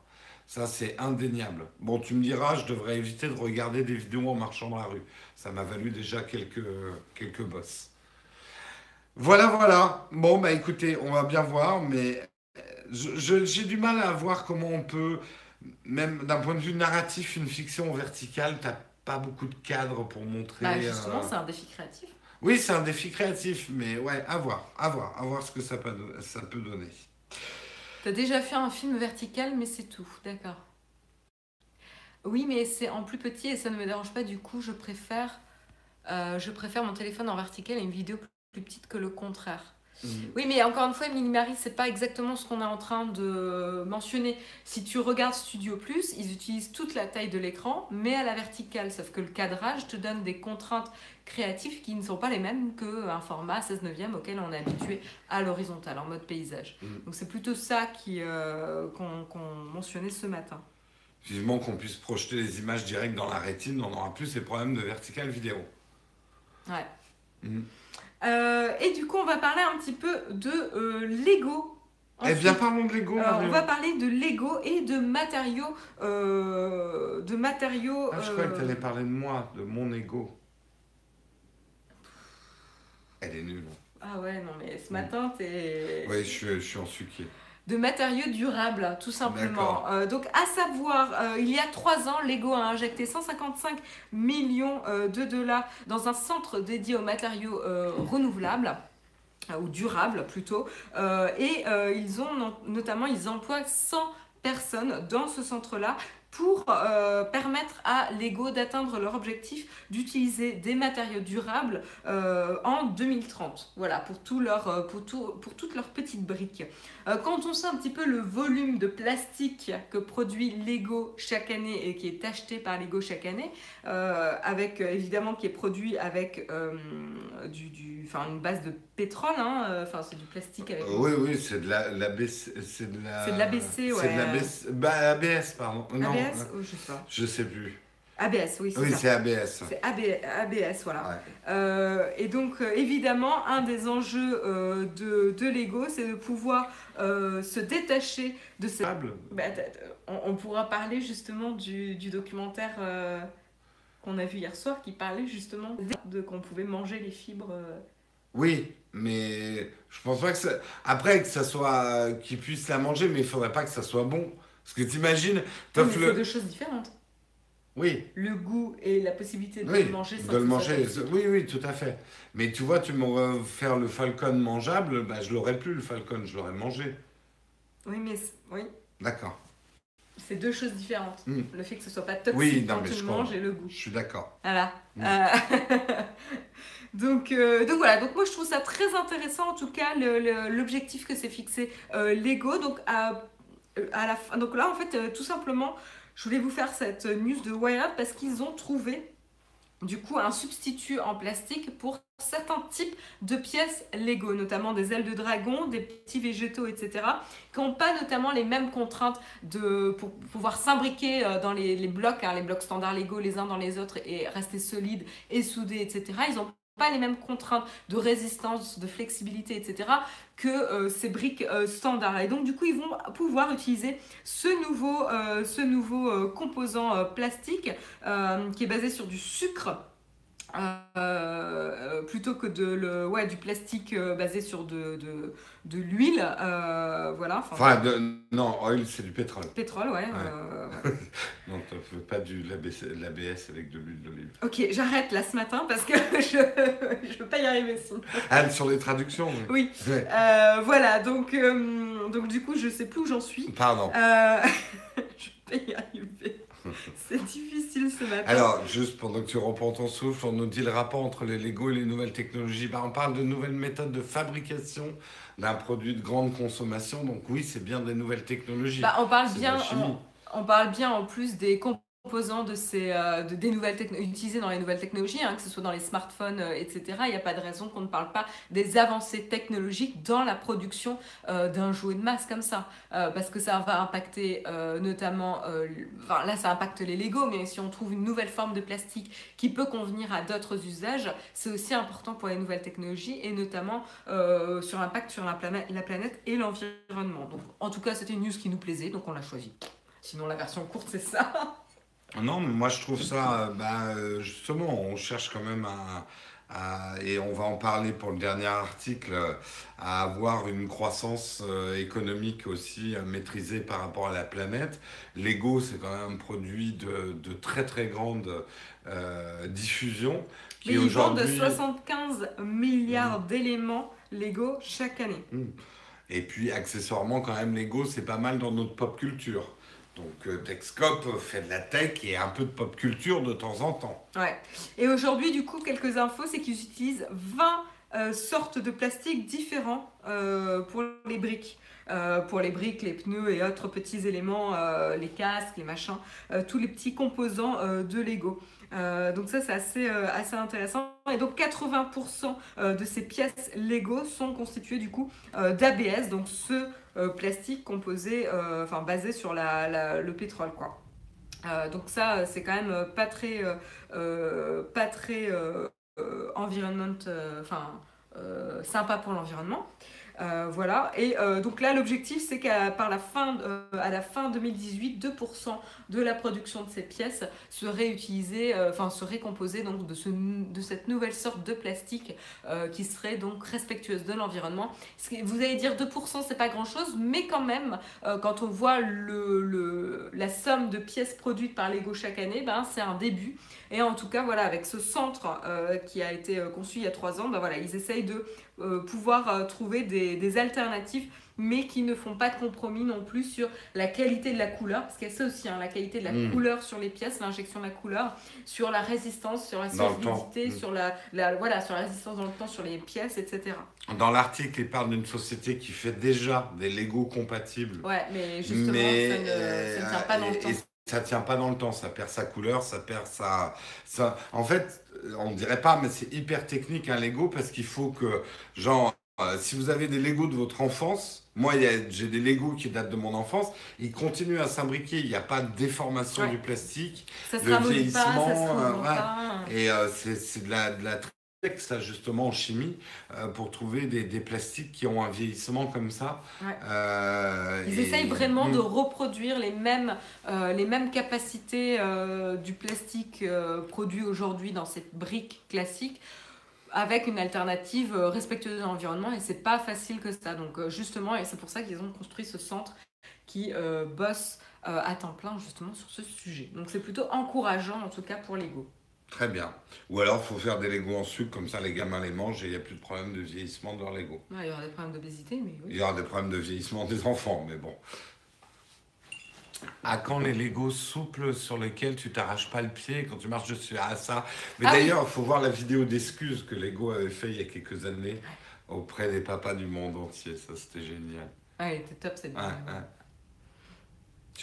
[SPEAKER 1] Ça, c'est indéniable. Bon, tu me diras, je devrais éviter de regarder des vidéos en marchant dans la rue. Ça m'a valu déjà quelques, quelques bosses. Voilà, voilà. Bon, bah écoutez, on va bien voir, mais je- je- j'ai du mal à voir comment on peut, même d'un point de vue narratif, une fiction verticale, t'as pas beaucoup de cadres pour montrer.
[SPEAKER 2] Bah, justement,
[SPEAKER 1] euh,
[SPEAKER 2] c'est un défi créatif.
[SPEAKER 1] Oui, c'est un défi créatif, mais ouais, à voir, à voir, à voir ce que ça peut, ça peut donner.
[SPEAKER 2] T'as déjà fait un film vertical, mais c'est tout, d'accord. Oui, mais c'est en plus petit et ça ne me dérange pas. Du coup, je préfère, euh, je préfère mon téléphone en vertical et une vidéo plus petite que le contraire. Oui, mais encore une fois, Mini Marie, c'est pas exactement ce qu'on est en train de mentionner. Si tu regardes Studio Plus, ils utilisent toute la taille de l'écran, mais à la verticale. Sauf que le cadrage te donne des contraintes créatives qui ne sont pas les mêmes qu'un format 16 neuvième auquel on est habitué à l'horizontale, en mode paysage.
[SPEAKER 1] Mm.
[SPEAKER 2] Donc c'est plutôt ça euh, qu'on, mentionnait ce matin.
[SPEAKER 1] Vivement qu'on puisse projeter les images directes dans la rétine, on n'aura plus ces problèmes de vertical vidéo.
[SPEAKER 2] Ouais.
[SPEAKER 1] Mm.
[SPEAKER 2] Euh, et du coup, on va parler un petit peu de euh, Lego.
[SPEAKER 1] Eh bien, parlons de Lego.
[SPEAKER 2] On va parler de Lego et de matériaux. euh, de matériaux.
[SPEAKER 1] Ah, je croyais que tu allais parler de moi, de mon ego. Elle est nulle.
[SPEAKER 2] Ah ouais, non, mais ce matin, t'es.
[SPEAKER 1] Oui, je suis, je suis en suquier.
[SPEAKER 2] De matériaux durables, tout simplement. Euh, donc, à savoir, euh, il y a trois ans, Lego a injecté 155 millions euh, de dollars dans un centre dédié aux matériaux renouvelables ou durables plutôt. et ils ont notamment, ils emploient 100 personnes dans ce centre-là pour euh, permettre à Lego d'atteindre leur objectif d'utiliser des matériaux durables euh, en 2030. Voilà, pour, tout leur, euh, pour, tout, pour toutes leurs petites briques. quand on sait un petit peu le volume de plastique que produit Lego chaque année et qui est acheté par Lego chaque année, avec évidemment qui est produit avec du, du, une base de pétrole, hein, c'est du plastique avec...
[SPEAKER 1] oui, oui, c'est de l'ABC. La, c'est de
[SPEAKER 2] l'ABC, ouais. C'est de
[SPEAKER 1] l'ABS, bah, ABS, pardon. Non,
[SPEAKER 2] ABS je sais pas.
[SPEAKER 1] Je sais plus.
[SPEAKER 2] ABS, oui, c'est
[SPEAKER 1] Oui, c'est ABS.
[SPEAKER 2] C'est ABS, voilà. Euh, et donc, euh, évidemment, un des enjeux euh, de, de, Lego, c'est de pouvoir se détacher de ces... Bah, on, on, pourra parler justement du, du documentaire qu'on a vu hier soir qui parlait justement de qu'on pouvait manger les fibres.
[SPEAKER 1] Oui, mais je pense pas que ça... Après, que ça soit... qu'ils puissent la manger, mais il faudrait pas que ça soit bon. Parce que t'imagines.
[SPEAKER 2] C'est deux choses différentes.
[SPEAKER 1] Oui.
[SPEAKER 2] Le goût et la possibilité de le manger
[SPEAKER 1] sans de le manger. Oui, oui, tout à fait. Mais tu vois, tu m'aurais faire le falcon mangeable, bah, je l'aurais plus le falcon, je l'aurais mangé.
[SPEAKER 2] Oui, mais oui.
[SPEAKER 1] D'accord.
[SPEAKER 2] C'est deux choses différentes. Hmm. Le fait que ce soit pas toxique quand tu le manges et le goût.
[SPEAKER 1] Je suis d'accord.
[SPEAKER 2] Voilà. Hmm. Euh, donc, euh, donc voilà, donc moi je trouve ça très intéressant en tout cas l'objectif que s'est fixé euh, Lego. Donc à fin, donc là, en fait, euh, tout simplement, je voulais vous faire cette news de Wired parce qu'ils ont trouvé du coup un substitut en plastique pour certains types de pièces Lego, notamment des ailes de dragon, des petits végétaux, etc., qui n'ont pas notamment les mêmes contraintes de, pour pouvoir s'imbriquer euh, dans les, blocs, hein, les blocs standards Lego les uns dans les autres et rester solides et soudés, etc. Ils ont pas les mêmes contraintes de résistance, de flexibilité, etc. que euh, ces briques euh, standards. Et donc du coup, ils vont pouvoir utiliser ce nouveau, euh, ce nouveau composant plastique qui est basé sur du sucre euh, plutôt que de le, ouais, du plastique euh, basé sur de, de, de l'huile. Euh, voilà.
[SPEAKER 1] Enfin, de, non, oil, c'est du pétrole.
[SPEAKER 2] Pétrole, ouais.
[SPEAKER 1] ouais. non, tu pas du l'ABS avec de l'huile d'olive.
[SPEAKER 2] Ok, j'arrête là ce matin parce que je ne veux pas y arriver sinon.
[SPEAKER 1] Ah, sur les traductions
[SPEAKER 2] Oui. voilà, donc, donc du coup, je sais plus où j'en suis.
[SPEAKER 1] Pardon.
[SPEAKER 2] je vais y arriver. C'est difficile ce matin.
[SPEAKER 1] Alors, juste pendant que tu reprends ton souffle, on nous dit le rapport entre les Lego et les nouvelles technologies. Bah, on parle de nouvelles méthodes de fabrication d'un produit de grande consommation. Donc oui, c'est bien des nouvelles technologies.
[SPEAKER 2] Bah, on parle bien. On, parle bien en plus des composants de ces, euh, des nouvelles utilisés dans les nouvelles technologies, hein, que ce soit dans les smartphones, euh, etc. Il n'y a pas de raison qu'on ne parle pas des avancées technologiques dans la production euh, d'un jouet de masse comme ça. parce que ça va impacter notamment, enfin là ça impacte les Lego, mais si on trouve une nouvelle forme de plastique qui peut convenir à d'autres usages, c'est aussi important pour les nouvelles technologies et notamment sur l'impact sur la, planète, la planète et l'environnement. Donc en tout cas c'était une news qui nous plaisait, donc on l'a choisi. Sinon la version courte c'est ça.
[SPEAKER 1] Non, mais moi je trouve ça, bah, justement, on cherche quand même à, et on va en parler pour le dernier article, à avoir une croissance euh, économique aussi maîtrisée par rapport à la planète. L'ego, c'est quand même un produit de, de très très grande diffusion.
[SPEAKER 2] Qui Mais ils vendent 75 milliards mmh. d'éléments Lego chaque année. Mmh.
[SPEAKER 1] Et puis accessoirement, quand même, Lego, c'est pas mal dans notre pop culture. Donc euh, Techscope fait de la tech et un peu de pop culture de temps en temps.
[SPEAKER 2] Ouais. Et aujourd'hui, du coup, quelques infos, c'est qu'ils utilisent 20 euh, sortes de plastiques différents euh, pour les briques. pour les briques, les pneus et autres petits éléments, les casques, les machins, tous les petits composants de Lego. donc ça c'est assez, assez intéressant. Et donc 80% de ces pièces Lego sont constituées du coup d'ABS, donc ce euh, plastique composé, euh, enfin basé sur la, le pétrole, quoi. Euh, donc ça, c'est quand même pas très, pas très environnement, enfin sympa pour l'environnement. Euh, voilà. Et euh, donc là, l'objectif, c'est qu'à la fin, euh, à la fin 2018, 2% de la production de ces pièces serait utilisée, enfin serait composée donc de, ce, de cette nouvelle sorte de plastique qui serait donc respectueuse de l'environnement. Vous allez dire 2%, c'est pas grand-chose, mais quand même, quand on voit la somme de pièces produites par Lego chaque année, ben, c'est un début. Et en tout cas, voilà, avec ce centre qui a été conçu il y a trois ans, ben, voilà, ils essayent de pouvoir euh, trouver des, alternatives mais qui ne font pas de compromis non plus sur la qualité de la couleur, parce qu'il y a ça aussi, hein, la qualité de la hmm. couleur sur les pièces, l'injection de la couleur, sur la résistance, sur la solidité, hmm. sur la, voilà, sur la résistance dans le temps, sur les pièces, etc.
[SPEAKER 1] Dans l'article, il parle d'une société qui fait déjà des Lego compatibles.
[SPEAKER 2] Ouais, mais justement, ça, ne, tient pas dans le temps.
[SPEAKER 1] Ça tient pas dans le temps, ça perd sa couleur, ça perd sa... Ça... En fait, on ne dirait pas, mais c'est hyper technique un Lego parce qu'il faut que, genre, euh, si vous avez des Lego de votre enfance, moi j'ai des Lego qui datent de mon enfance, ils continuent à s'imbriquer, il n'y a pas de déformation du plastique,
[SPEAKER 2] ça le vieillissement, pas,
[SPEAKER 1] et euh, c'est de la, de la ça justement en chimie euh, pour trouver des, des, plastiques qui ont un vieillissement comme ça.
[SPEAKER 2] Euh, Ils essayent vraiment de reproduire les mêmes, euh, les mêmes capacités du plastique produit aujourd'hui dans cette brique classique avec une alternative respectueuse de l'environnement et c'est pas facile que ça. Donc justement, et c'est pour ça qu'ils ont construit ce centre qui bosse à temps plein justement sur ce sujet. Donc c'est plutôt encourageant en tout cas pour l'ego.
[SPEAKER 1] Très bien. Ou alors, il faut faire des Legos en sucre, comme ça les gamins les mangent et il n'y a plus de problème de vieillissement de leurs Legos.
[SPEAKER 2] il y aura des problèmes d'obésité, mais oui.
[SPEAKER 1] Il y aura des problèmes de vieillissement des enfants, mais bon. À quand les Legos souples sur lesquels tu t'arraches pas le pied quand tu marches dessus? À ça Mais ah d'ailleurs, il faut voir la vidéo d'excuses que Lego avait fait il y a quelques années auprès des papas du monde entier. Ça, c'était génial.
[SPEAKER 2] Ah, il était top cette vidéo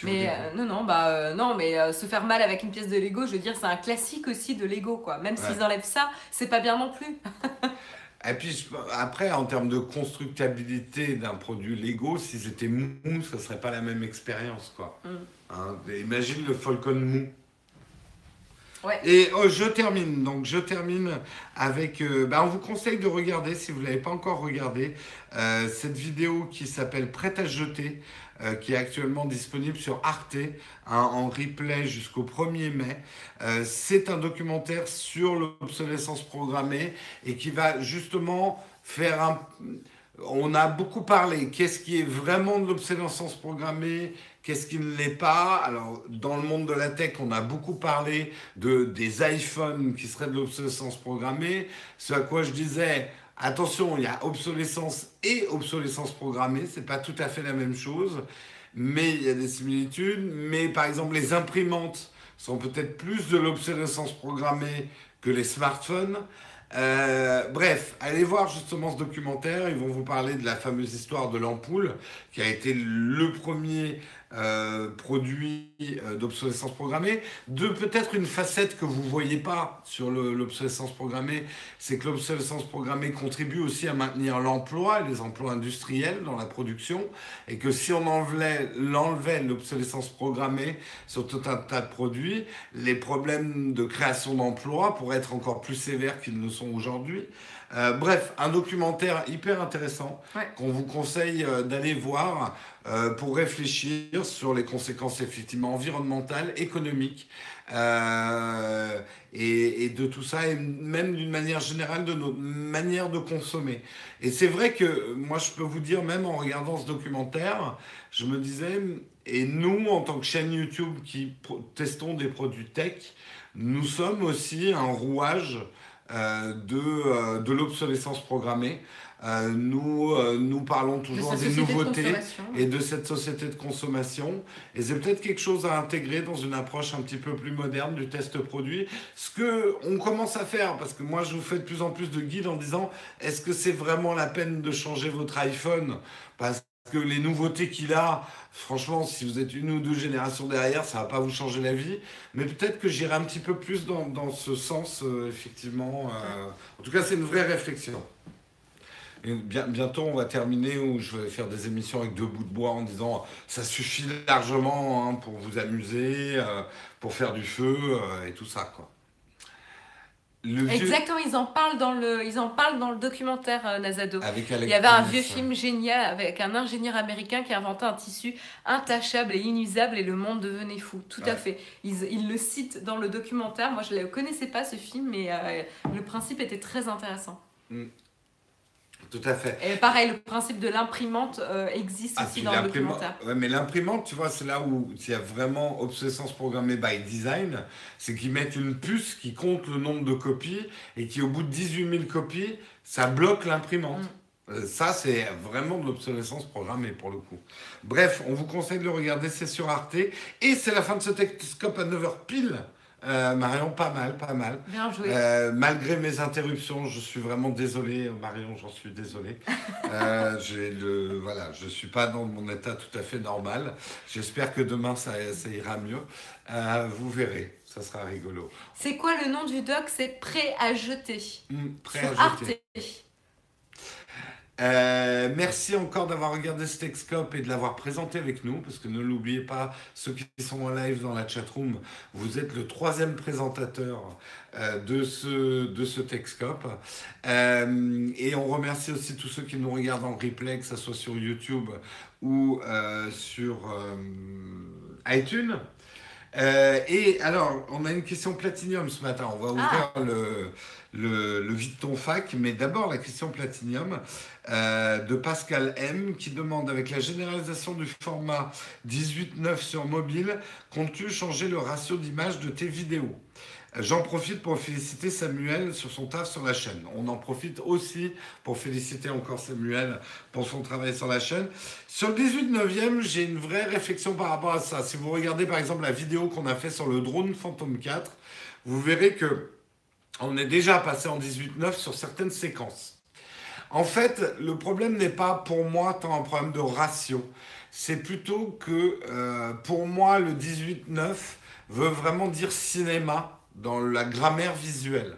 [SPEAKER 2] mais euh, non, non, bah euh, non, mais euh, se faire mal avec une pièce de Lego, je veux dire, c'est un classique aussi de Lego, quoi. Même s'ils enlèvent ça, c'est pas bien non plus.
[SPEAKER 1] Et puis après, en termes de constructabilité d'un produit Lego, si c'était mou, ça serait pas la même expérience, quoi. Mm. Hein, imagine le Falcon mou. Et oh, je termine, donc je termine avec, bah, on vous conseille de regarder, si vous ne l'avez pas encore regardé, cette vidéo qui s'appelle Prête à jeter, euh, qui est actuellement disponible sur Arte hein, en replay jusqu'au 1er mai. Euh, c'est un documentaire sur l'obsolescence programmée et qui va justement faire un... On a beaucoup parlé, qu'est-ce qui est vraiment de l'obsolescence programmée, qu'est-ce qui ne l'est pas? Alors, dans le monde de la tech, on a beaucoup parlé de, des iPhones qui seraient de l'obsolescence programmée, ce à quoi je disais, Attention, il y a obsolescence et obsolescence programmée, c'est pas tout à fait la même chose, mais il y a des similitudes. Mais par exemple, les imprimantes sont peut-être plus de l'obsolescence programmée que les smartphones. Euh, bref, allez voir justement ce documentaire. Ils vont vous parler de la fameuse histoire de l'ampoule, qui a été le premier euh, produit euh, d'obsolescence programmée. De peut-être une facette que vous ne voyez pas sur l'obsolescence programmée, c'est que l'obsolescence programmée contribue aussi à maintenir l'emploi, les emplois industriels dans la production, et que si on enlevait l'obsolescence programmée sur tout un tas de produits, les problèmes de création d'emplois pourraient être encore plus sévères qu'ils ne sont aujourd'hui. Euh, bref, un documentaire hyper intéressant qu'on vous conseille euh, d'aller voir euh, pour réfléchir sur les conséquences effectivement environnementales, économiques et, de tout ça, et même d'une manière générale de notre manière de consommer. Et c'est vrai que moi, je peux vous dire, même en regardant ce documentaire, je me disais, et nous, en tant que chaîne YouTube qui testons des produits tech, nous sommes aussi un rouage de, euh, de l'obsolescence programmée. Euh, nous, nous parlons toujours des nouveautés et de cette société de consommation. Et c'est peut-être quelque chose à intégrer dans une approche un petit peu plus moderne du test produit. Ce que on commence à faire, parce que moi je vous fais de plus en plus de guides en disant est-ce que c'est vraiment la peine de changer votre iPhone? Parce que les nouveautés qu'il a, franchement, si vous êtes une ou deux générations derrière, ça va pas vous changer la vie. Mais peut-être que j'irai un petit peu plus dans, ce sens, euh, effectivement. Euh, en tout cas, c'est une vraie réflexion. Et bien, bientôt, on va terminer où je vais faire des émissions avec deux bouts de bois en disant ça suffit largement hein, pour vous amuser, euh, pour faire du feu et tout ça. Quoi. Le vieux-
[SPEAKER 2] Exactement, ils en parlent dans le, ils en parlent dans le documentaire euh, Nazado.
[SPEAKER 1] avec
[SPEAKER 2] Il y avait un vieux film génial avec un ingénieur américain qui inventait un tissu intachable et inusable et le monde devenait fou. Tout à fait. Ils, ils le citent dans le documentaire. Moi, je ne connaissais pas ce film, mais euh, le principe était très intéressant.
[SPEAKER 1] Tout à fait.
[SPEAKER 2] Et pareil, le principe de l'imprimante euh, existe
[SPEAKER 1] Ah,
[SPEAKER 2] aussi dans le documentaire.
[SPEAKER 1] ouais, mais l'imprimante, tu vois, c'est là où il y a vraiment obsolescence programmée by design. C'est qu'ils mettent une puce qui compte le nombre de copies et qui, au bout de 18 000 copies, ça bloque l'imprimante.
[SPEAKER 2] Mm.
[SPEAKER 1] Euh, Ça, c'est vraiment de l'obsolescence programmée pour le coup. Bref, on vous conseille de le regarder, c'est sur Arte. Et c'est la fin de ce Techscope à 9h pile. Euh, Marion, pas mal, pas mal.
[SPEAKER 2] Bien joué.
[SPEAKER 1] Euh, malgré mes interruptions, je suis vraiment désolé, Marion, j'en suis désolé. Euh, le, voilà, je suis pas dans mon état tout à fait normal. J'espère que demain ça, ça ira mieux. Vous verrez, ça sera rigolo.
[SPEAKER 2] C'est quoi le nom du doc? C'est Prêt à jeter.
[SPEAKER 1] Hum, prêt
[SPEAKER 2] Sur
[SPEAKER 1] à
[SPEAKER 2] Arte.
[SPEAKER 1] Euh, merci encore d'avoir regardé ce Techscope et de l'avoir présenté avec nous, parce que ne l'oubliez pas, ceux qui sont en live dans la chatroom, vous êtes le troisième présentateur euh, de ce, de ce Techscope. Euh, et on remercie aussi tous ceux qui nous regardent en replay, que ce soit sur YouTube ou euh, sur iTunes. Euh, et alors, on a une question Platinium ce matin. On va ouvrir le, le, le vide ton fac, mais d'abord la question Platinium euh, de Pascal M qui demande avec la généralisation du format 18.9 sur mobile, comptes-tu changer le ratio d'image de tes vidéos? J'en profite pour féliciter Samuel sur son taf sur la chaîne. On en profite aussi pour féliciter encore Samuel pour son travail sur la chaîne. Sur le 18 9e, j'ai une vraie réflexion par rapport à ça. Si vous regardez par exemple la vidéo qu'on a fait sur le drone Phantom 4, vous verrez que on est déjà passé en 18.9 sur certaines séquences. En fait, le problème n'est pas pour moi tant un problème de ratio. C'est plutôt que euh, pour moi, le 18.9 veut vraiment dire cinéma dans la grammaire visuelle.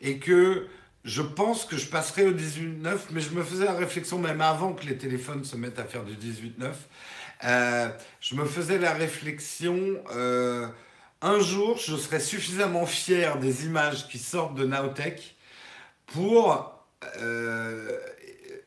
[SPEAKER 1] Et que je pense que je passerai au 18.9, mais je me faisais la réflexion même avant que les téléphones se mettent à faire du 18.9. Euh, je me faisais la réflexion, euh, un jour, je serai suffisamment fier des images qui sortent de Nowtech pour euh,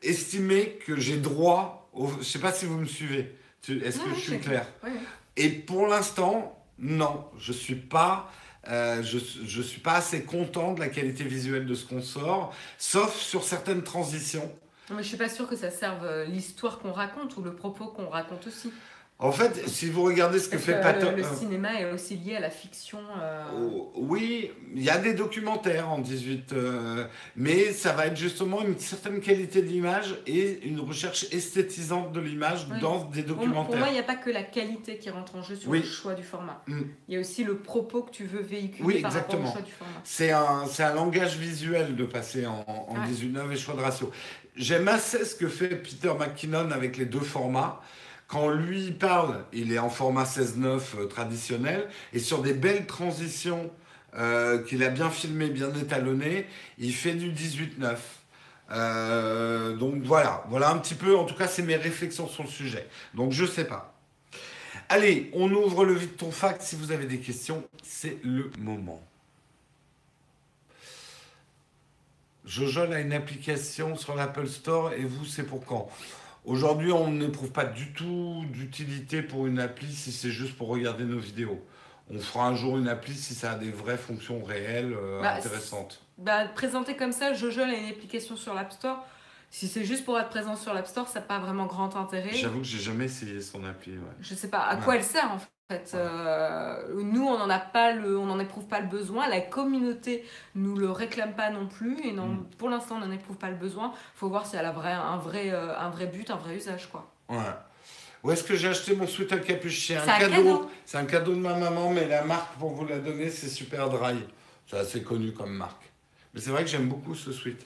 [SPEAKER 1] estimer que j'ai droit au... Je sais pas si vous me suivez. Est-ce que je suis clair
[SPEAKER 2] Oui.
[SPEAKER 1] Et pour l'instant, non, je suis pas, euh, je, je suis pas assez content de la qualité visuelle de ce qu'on sort, sauf sur certaines transitions.
[SPEAKER 2] Non, Mais je suis pas sûre que ça serve euh, l'histoire qu'on raconte ou le propos qu'on raconte aussi.
[SPEAKER 1] En fait, si vous regardez ce que fait Patton,
[SPEAKER 2] le, le
[SPEAKER 1] euh,
[SPEAKER 2] cinéma est aussi lié à la fiction. euh,
[SPEAKER 1] oh, oui, il y a des documentaires en 18, euh, mais ça va être justement une certaine qualité d'image et une recherche esthétisante de l'image
[SPEAKER 2] Oui.
[SPEAKER 1] dans des
[SPEAKER 2] Pour, pour
[SPEAKER 1] documentaires.
[SPEAKER 2] moi, il n'y a pas que la qualité qui rentre en jeu sur
[SPEAKER 1] Oui.
[SPEAKER 2] le choix du format.
[SPEAKER 1] Mm.
[SPEAKER 2] Il y a aussi le propos que tu veux véhiculer
[SPEAKER 1] Oui,
[SPEAKER 2] par rapport
[SPEAKER 1] exactement.
[SPEAKER 2] au choix du format.
[SPEAKER 1] C'est un, c'est un langage visuel de passer en, en
[SPEAKER 2] Ouais.
[SPEAKER 1] 18-9 et choix de ratio. J'aime assez ce que fait Peter McKinnon avec les deux formats. Quand lui parle, il est en format 16-9 euh, traditionnel et sur des belles transitions euh, qu'il a bien filmé, bien étalonné, il fait du 18-9. Euh, donc voilà, voilà un petit peu, en tout cas c'est mes réflexions sur le sujet. Donc je sais pas. Allez, on ouvre le vide ton fact. Si vous avez des questions, c'est le moment. Jojol a une application sur l'Apple Store et vous, c'est pour quand? Aujourd'hui, on n'éprouve pas du tout d'utilité pour une appli si c'est juste pour regarder nos vidéos. On fera un jour une appli si ça a des vraies fonctions réelles euh,
[SPEAKER 2] Bah,
[SPEAKER 1] intéressantes.
[SPEAKER 2] Bah, présenté comme ça, Jojo a une application sur l'App Store. Si c'est juste pour être présent sur l'App Store, ça n'a pas vraiment grand intérêt.
[SPEAKER 1] J'avoue que j'ai jamais essayé son appli. ouais.
[SPEAKER 2] Je sais pas à
[SPEAKER 1] Ouais.
[SPEAKER 2] quoi elle sert en fait. Euh, nous, on n'en a pas le, on n'en éprouve pas le besoin. La communauté nous le réclame pas non plus. Et non,
[SPEAKER 1] Mm.
[SPEAKER 2] pour l'instant, on n'en éprouve pas le besoin. Faut voir si elle a vrai, un vrai, euh, un vrai but, un vrai usage quoi.
[SPEAKER 1] Ouais. Où est-ce que j'ai acheté mon sweat à capuche? C'est un
[SPEAKER 2] C'est un
[SPEAKER 1] cadeau.
[SPEAKER 2] cadeau.
[SPEAKER 1] C'est un cadeau de ma maman, mais la marque pour vous la donner, c'est Super Dry. C'est assez connu comme marque. Mais c'est vrai que j'aime beaucoup ce sweat.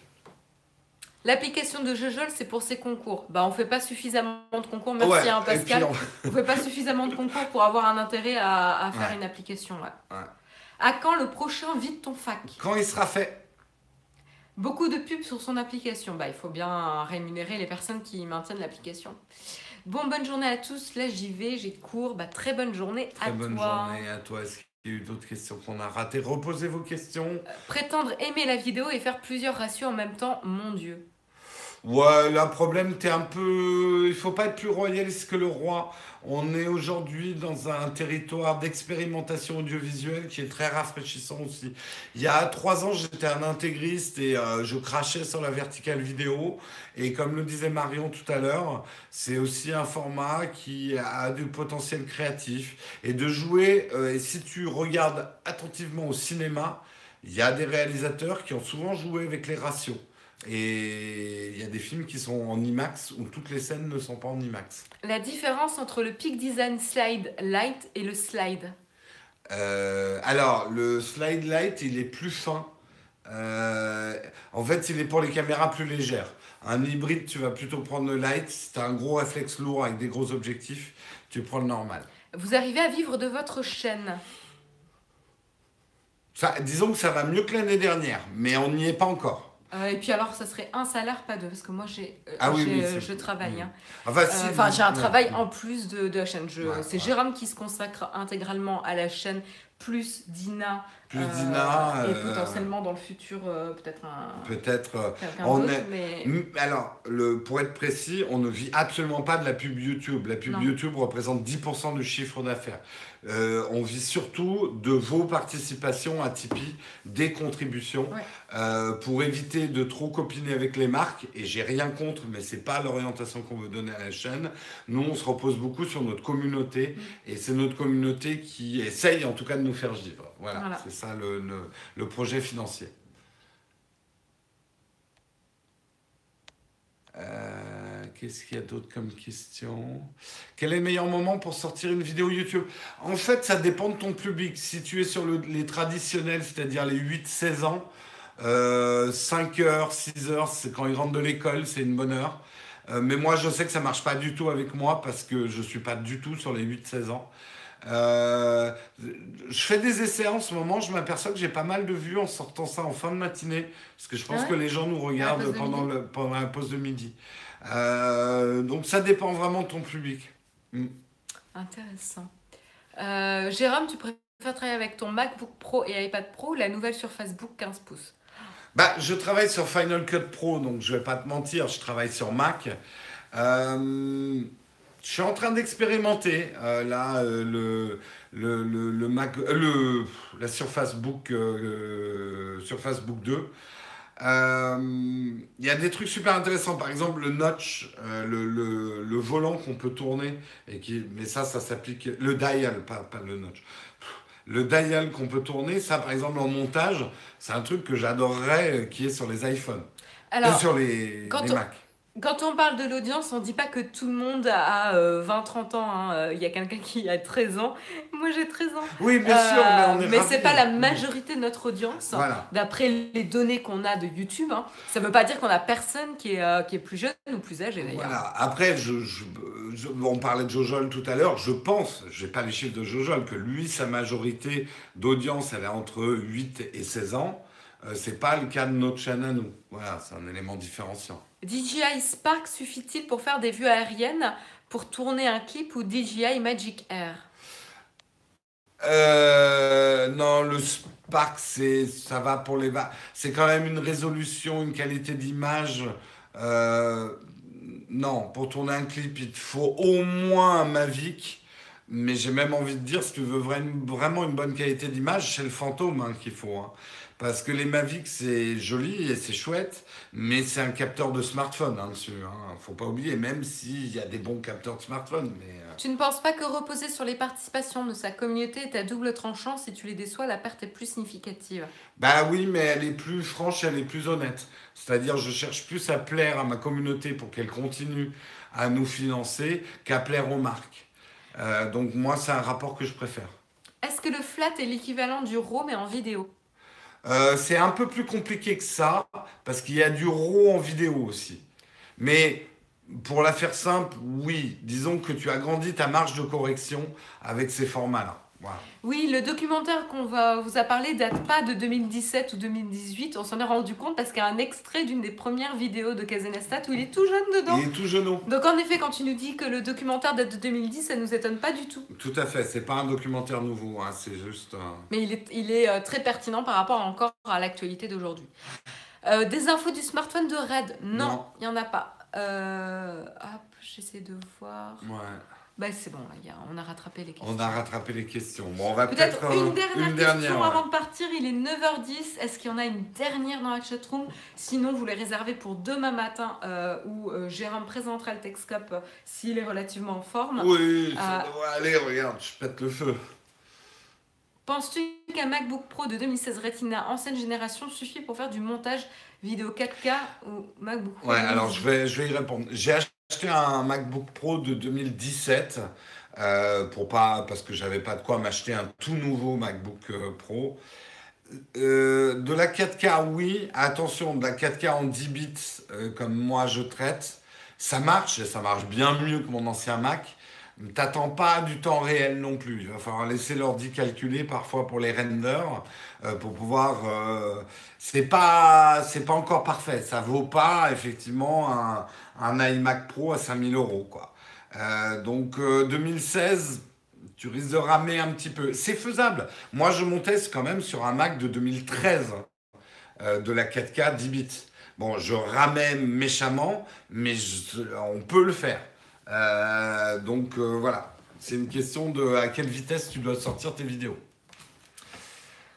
[SPEAKER 2] L'application de Jojol, c'est pour ses concours. Bah, on fait pas suffisamment de concours. Merci
[SPEAKER 1] Ouais,
[SPEAKER 2] hein, Pascal.
[SPEAKER 1] on-
[SPEAKER 2] On fait pas suffisamment de concours pour avoir un intérêt à, à faire
[SPEAKER 1] Ouais.
[SPEAKER 2] une application. ouais. À quand le prochain Vite ton fac?
[SPEAKER 1] Quand il sera fait
[SPEAKER 2] Beaucoup de pubs sur son application. Bah, il faut bien rémunérer les personnes qui maintiennent l'application. Bon, bonne journée à tous. Là, j'y vais, j'ai cours. Bah, très bonne journée
[SPEAKER 1] Très
[SPEAKER 2] à
[SPEAKER 1] bonne
[SPEAKER 2] toi.
[SPEAKER 1] journée à toi. Est-ce Il y a eu d'autres questions qu'on a ratées? Reposez vos questions.
[SPEAKER 2] Prétendre aimer la vidéo et faire plusieurs ratios en même temps, mon Dieu.
[SPEAKER 1] Ouais, là, problème, t'es un peu. Il faut pas être plus royaliste que le roi. On est aujourd'hui dans un territoire d'expérimentation audiovisuelle qui est très rafraîchissant aussi. Il y a trois ans, j'étais un intégriste et euh, je crachais sur la verticale vidéo. Et comme le disait Marion tout à l'heure, c'est aussi un format qui a du potentiel créatif. Et de jouer, euh, et si tu regardes attentivement au cinéma, il y a des réalisateurs qui ont souvent joué avec les ratios. Et il y a des films qui sont en IMAX où toutes les scènes ne sont pas en IMAX.
[SPEAKER 2] La différence entre le Peak Design Slide Light et le Slide
[SPEAKER 1] Euh, alors, le slide light, il est plus fin. Euh, en fait, il est pour les caméras plus légères. Un hybride, tu vas plutôt prendre le light. Si tu as un gros réflexe lourd avec des gros objectifs, tu prends le normal.
[SPEAKER 2] Vous arrivez à vivre de votre chaîne
[SPEAKER 1] Ça, disons que ça va mieux que l'année dernière, mais on n'y est pas encore.
[SPEAKER 2] Euh, et puis alors, ça serait un salaire, pas deux, parce que moi, j'ai, euh,
[SPEAKER 1] Ah oui,
[SPEAKER 2] j'ai,
[SPEAKER 1] oui,
[SPEAKER 2] euh, je travaille.
[SPEAKER 1] Mm.
[SPEAKER 2] hein.
[SPEAKER 1] Enfin, si-
[SPEAKER 2] Enfin, j'ai un travail en plus de, de la chaîne.
[SPEAKER 1] Ouais,
[SPEAKER 2] c'est
[SPEAKER 1] ouais.
[SPEAKER 2] Jérôme qui se consacre intégralement à la chaîne, plus Dina.
[SPEAKER 1] Plus
[SPEAKER 2] euh,
[SPEAKER 1] Dina,
[SPEAKER 2] Et
[SPEAKER 1] euh,
[SPEAKER 2] potentiellement dans le futur, euh, peut-être un,
[SPEAKER 1] Peut-être.
[SPEAKER 2] quelqu'un
[SPEAKER 1] on
[SPEAKER 2] d'autre.
[SPEAKER 1] est-
[SPEAKER 2] Mais...
[SPEAKER 1] Alors, le, pour être précis, on ne vit absolument pas de la pub YouTube. La pub
[SPEAKER 2] Non.
[SPEAKER 1] YouTube représente 10% du chiffre d'affaires. Euh, on vit surtout de vos participations à Tipeee, des contributions,
[SPEAKER 2] Ouais.
[SPEAKER 1] euh, pour éviter de trop copiner avec les marques. Et j'ai rien contre, mais c'est pas l'orientation qu'on veut donner à la chaîne. Nous, on se repose beaucoup sur notre communauté,
[SPEAKER 2] Mm.
[SPEAKER 1] et c'est notre communauté qui essaye, en tout cas, de nous faire vivre. Voilà,
[SPEAKER 2] Voilà.
[SPEAKER 1] c'est ça le, le- projet financier. Euh, Qu'est-ce qu'il y a d'autre comme question? Quel est le meilleur moment pour sortir une vidéo YouTube? En fait, ça dépend de ton public. Si tu es sur le- les traditionnels, c'est-à-dire les 8-16 ans, euh, 5 heures, 6 heures, c'est quand ils rentrent de l'école, c'est une bonne heure. Euh, mais moi, je sais que ça marche pas du tout avec moi parce que je suis pas du tout sur les 8-16 ans. Euh, je fais des essais en ce moment, je m'aperçois que j'ai pas mal de vues en sortant ça en fin de matinée, parce que je pense
[SPEAKER 2] Ah ouais
[SPEAKER 1] que les gens nous regardent pendant, le, pendant la pause de midi. Euh, donc ça dépend vraiment de ton public.
[SPEAKER 2] Intéressant. Euh, Jérôme, tu préfères travailler avec ton MacBook Pro et iPad Pro ou la nouvelle Surface Book 15 pouces?
[SPEAKER 1] Bah, je travaille sur Final Cut Pro, donc je vais pas te mentir, je travaille sur Mac. Euh, je suis en train d'expérimenter euh, là euh, le, le, le, le Mac, euh, le, la Surface Book, euh, Surface Book 2. Euh, Il y a des trucs super intéressants, par exemple le notch, le, le, le volant qu'on peut tourner, et qui, mais ça, ça s'applique, le dial, pas, pas le notch. Le dial qu'on peut tourner, ça par exemple en montage, c'est un truc que j'adorerais qui est sur les iPhones, et
[SPEAKER 2] Alors,
[SPEAKER 1] sur les,
[SPEAKER 2] quand
[SPEAKER 1] les
[SPEAKER 2] on-
[SPEAKER 1] Mac.
[SPEAKER 2] Quand on parle de l'audience, on dit pas que tout le monde a euh, 20-30 ans. hein. Euh, Il y a quelqu'un qui a 13 ans. Moi, j'ai 13 ans.
[SPEAKER 1] Oui, bien sûr, mais on est
[SPEAKER 2] Euh, mais c'est pas la majorité de notre audience.
[SPEAKER 1] Voilà.
[SPEAKER 2] D'après les données qu'on a de YouTube, hein. ça veut pas dire qu'on a personne qui est, euh, qui est plus jeune ou plus âgé d'ailleurs.
[SPEAKER 1] Voilà. Après, je, je- je- on parlait de Jojol tout à l'heure. Je pense, je n'ai pas les chiffres de Jojol, que lui, sa majorité d'audience, elle est entre 8 et 16 ans. Euh, c'est pas le cas de notre chaîne à nous. Voilà, c'est un élément différenciant.
[SPEAKER 2] DJI Spark suffit-il pour faire des vues aériennes pour tourner un clip ou DJI Magic Air?
[SPEAKER 1] Euh, non, le Spark, c'est, ça va pour les va. C'est quand même une résolution, une qualité d'image. Euh, non, pour tourner un clip, il te faut au moins un Mavic. Mais j'ai même envie de dire, si tu veux vra- vraiment une bonne qualité d'image, c'est le fantôme hein, qu'il faut. hein. Parce que les Mavic, c'est joli et c'est chouette, mais c'est un capteur de smartphone hein, dessus. Hein. Faut pas oublier, même s'il y a des bons capteurs de smartphone. Mais, euh,
[SPEAKER 2] Tu ne penses pas que reposer sur les participations de sa communauté est à double tranchant Si tu les déçois, la perte est plus significative?
[SPEAKER 1] Bah oui, mais elle est plus franche, elle est plus honnête. C'est-à-dire, je cherche plus à plaire à ma communauté pour qu'elle continue à nous financer qu'à plaire aux marques. Euh, donc moi, c'est un rapport que je préfère.
[SPEAKER 2] Est-ce que le flat est l'équivalent du RAW mais en vidéo?
[SPEAKER 1] Euh, c'est un peu plus compliqué que ça, parce qu'il y a du RAW en vidéo aussi. Mais pour la faire simple, oui, disons que tu agrandis ta marge de correction avec ces formats-là.
[SPEAKER 2] Oui, le documentaire qu'on va vous a parlé date pas de 2017 ou 2018. On s'en est rendu compte parce qu'il y a un extrait d'une des premières vidéos de Kazenestat où il est tout jeune dedans.
[SPEAKER 1] Il est tout jeune.
[SPEAKER 2] Donc en effet, quand tu nous dis que le documentaire date de 2010, ça nous étonne pas du tout.
[SPEAKER 1] Tout à fait. C'est pas un documentaire nouveau. Hein, c'est juste.
[SPEAKER 2] Mais il est, il est euh, très pertinent par rapport encore à l'actualité d'aujourd'hui. Euh, des infos du smartphone de Red? Non, il n'y en a pas. Euh, hop, j'essaie de voir.
[SPEAKER 1] Ouais.
[SPEAKER 2] Bah, c'est bon, on a rattrapé les questions.
[SPEAKER 1] On a rattrapé les questions. Bon, on va
[SPEAKER 2] peut-être. Peut une dernière une question dernière, avant de partir. Il est 9h10. Est-ce qu'il y en a une dernière dans la chatroom? Sinon, vous les réservez pour demain matin euh, où euh, Jérôme présentera le Texcope euh, s'il est relativement en forme.
[SPEAKER 1] Oui, ça devrait aller. Regarde, je pète le feu.
[SPEAKER 2] Penses-tu qu'un MacBook Pro de 2016 Retina ancienne génération suffit pour faire du montage vidéo 4K ou MacBook
[SPEAKER 1] Pro Ouais, alors je vais, je vais y répondre. J'ai acheté un MacBook Pro de 2017 euh, pour pas, parce que j'avais pas de quoi m'acheter un tout nouveau MacBook euh, Pro. Euh, de la 4K, oui. Attention, de la 4K en 10 bits, comme moi je traite, ça marche et ça marche bien mieux que mon ancien Mac. T'attends pas du temps réel non plus. Il va falloir laisser l'ordi calculer parfois pour les renders pour pouvoir. c'est pas pas encore parfait. Ça vaut pas effectivement un, un iMac Pro à 5000 euros. Quoi. Euh, donc 2016, euh, tu risques de ramer un petit peu. C'est faisable. Moi, je montais quand même sur un Mac de 2013, euh, de la 4K 10 bits. Bon, je ramais méchamment, mais on peut le faire. Donc voilà, c'est une question de à quelle vitesse tu dois sortir tes vidéos.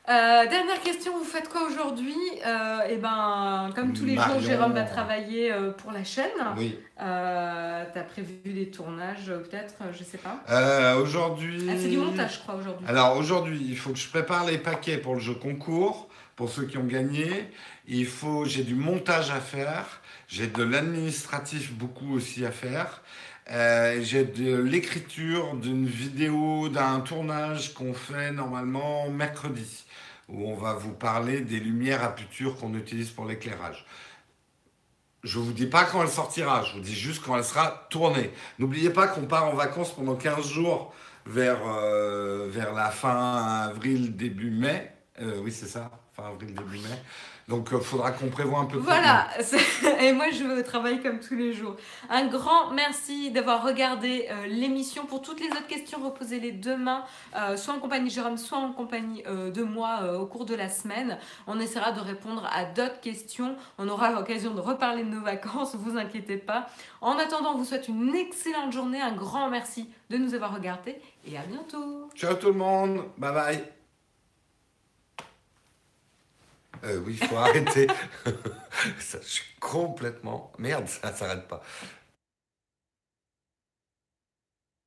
[SPEAKER 2] Euh, dernière question, vous faites quoi aujourd'hui? Euh, Eh ben, comme tous les jours, Jérôme va travailler euh, pour la chaîne.
[SPEAKER 1] Oui.
[SPEAKER 2] Euh, T'as prévu des tournages, peut-être, je sais pas.
[SPEAKER 1] aujourd'hui.
[SPEAKER 2] Ah, c'est du montage, je crois, aujourd'hui.
[SPEAKER 1] Alors aujourd'hui, il faut que je prépare les paquets pour le jeu concours, pour ceux qui ont gagné. Il faut, j'ai du montage à faire, j'ai de l'administratif beaucoup aussi à faire. J'ai de l'écriture d'une vidéo d'un tournage qu'on fait normalement mercredi où on va vous parler des lumières à puture qu'on utilise pour l'éclairage. Je ne vous dis pas quand elle sortira, je vous dis juste quand elle sera tournée. N'oubliez pas qu'on part en vacances pendant 15 jours vers, euh, vers la fin avril, début mai. Euh, oui, c'est ça, fin avril, début mai. Donc, il euh, faudra qu'on prévoie un peu
[SPEAKER 2] plus. Voilà, et moi je vais au travail comme tous les jours. Un grand merci d'avoir regardé euh, l'émission. Pour toutes les autres questions, reposez-les demain, euh, soit en compagnie de Jérôme, soit en compagnie de moi au cours de la semaine. On essaiera de répondre à d'autres questions. On aura l'occasion de reparler de nos vacances, vous inquiétez pas. En attendant, on vous souhaite une excellente journée. Un grand merci de nous avoir regardés et à bientôt.
[SPEAKER 1] Ciao tout le monde, bye bye. Euh, oui, il faut arrêter. ça, je suis complètement. Merde, ça ne s'arrête pas.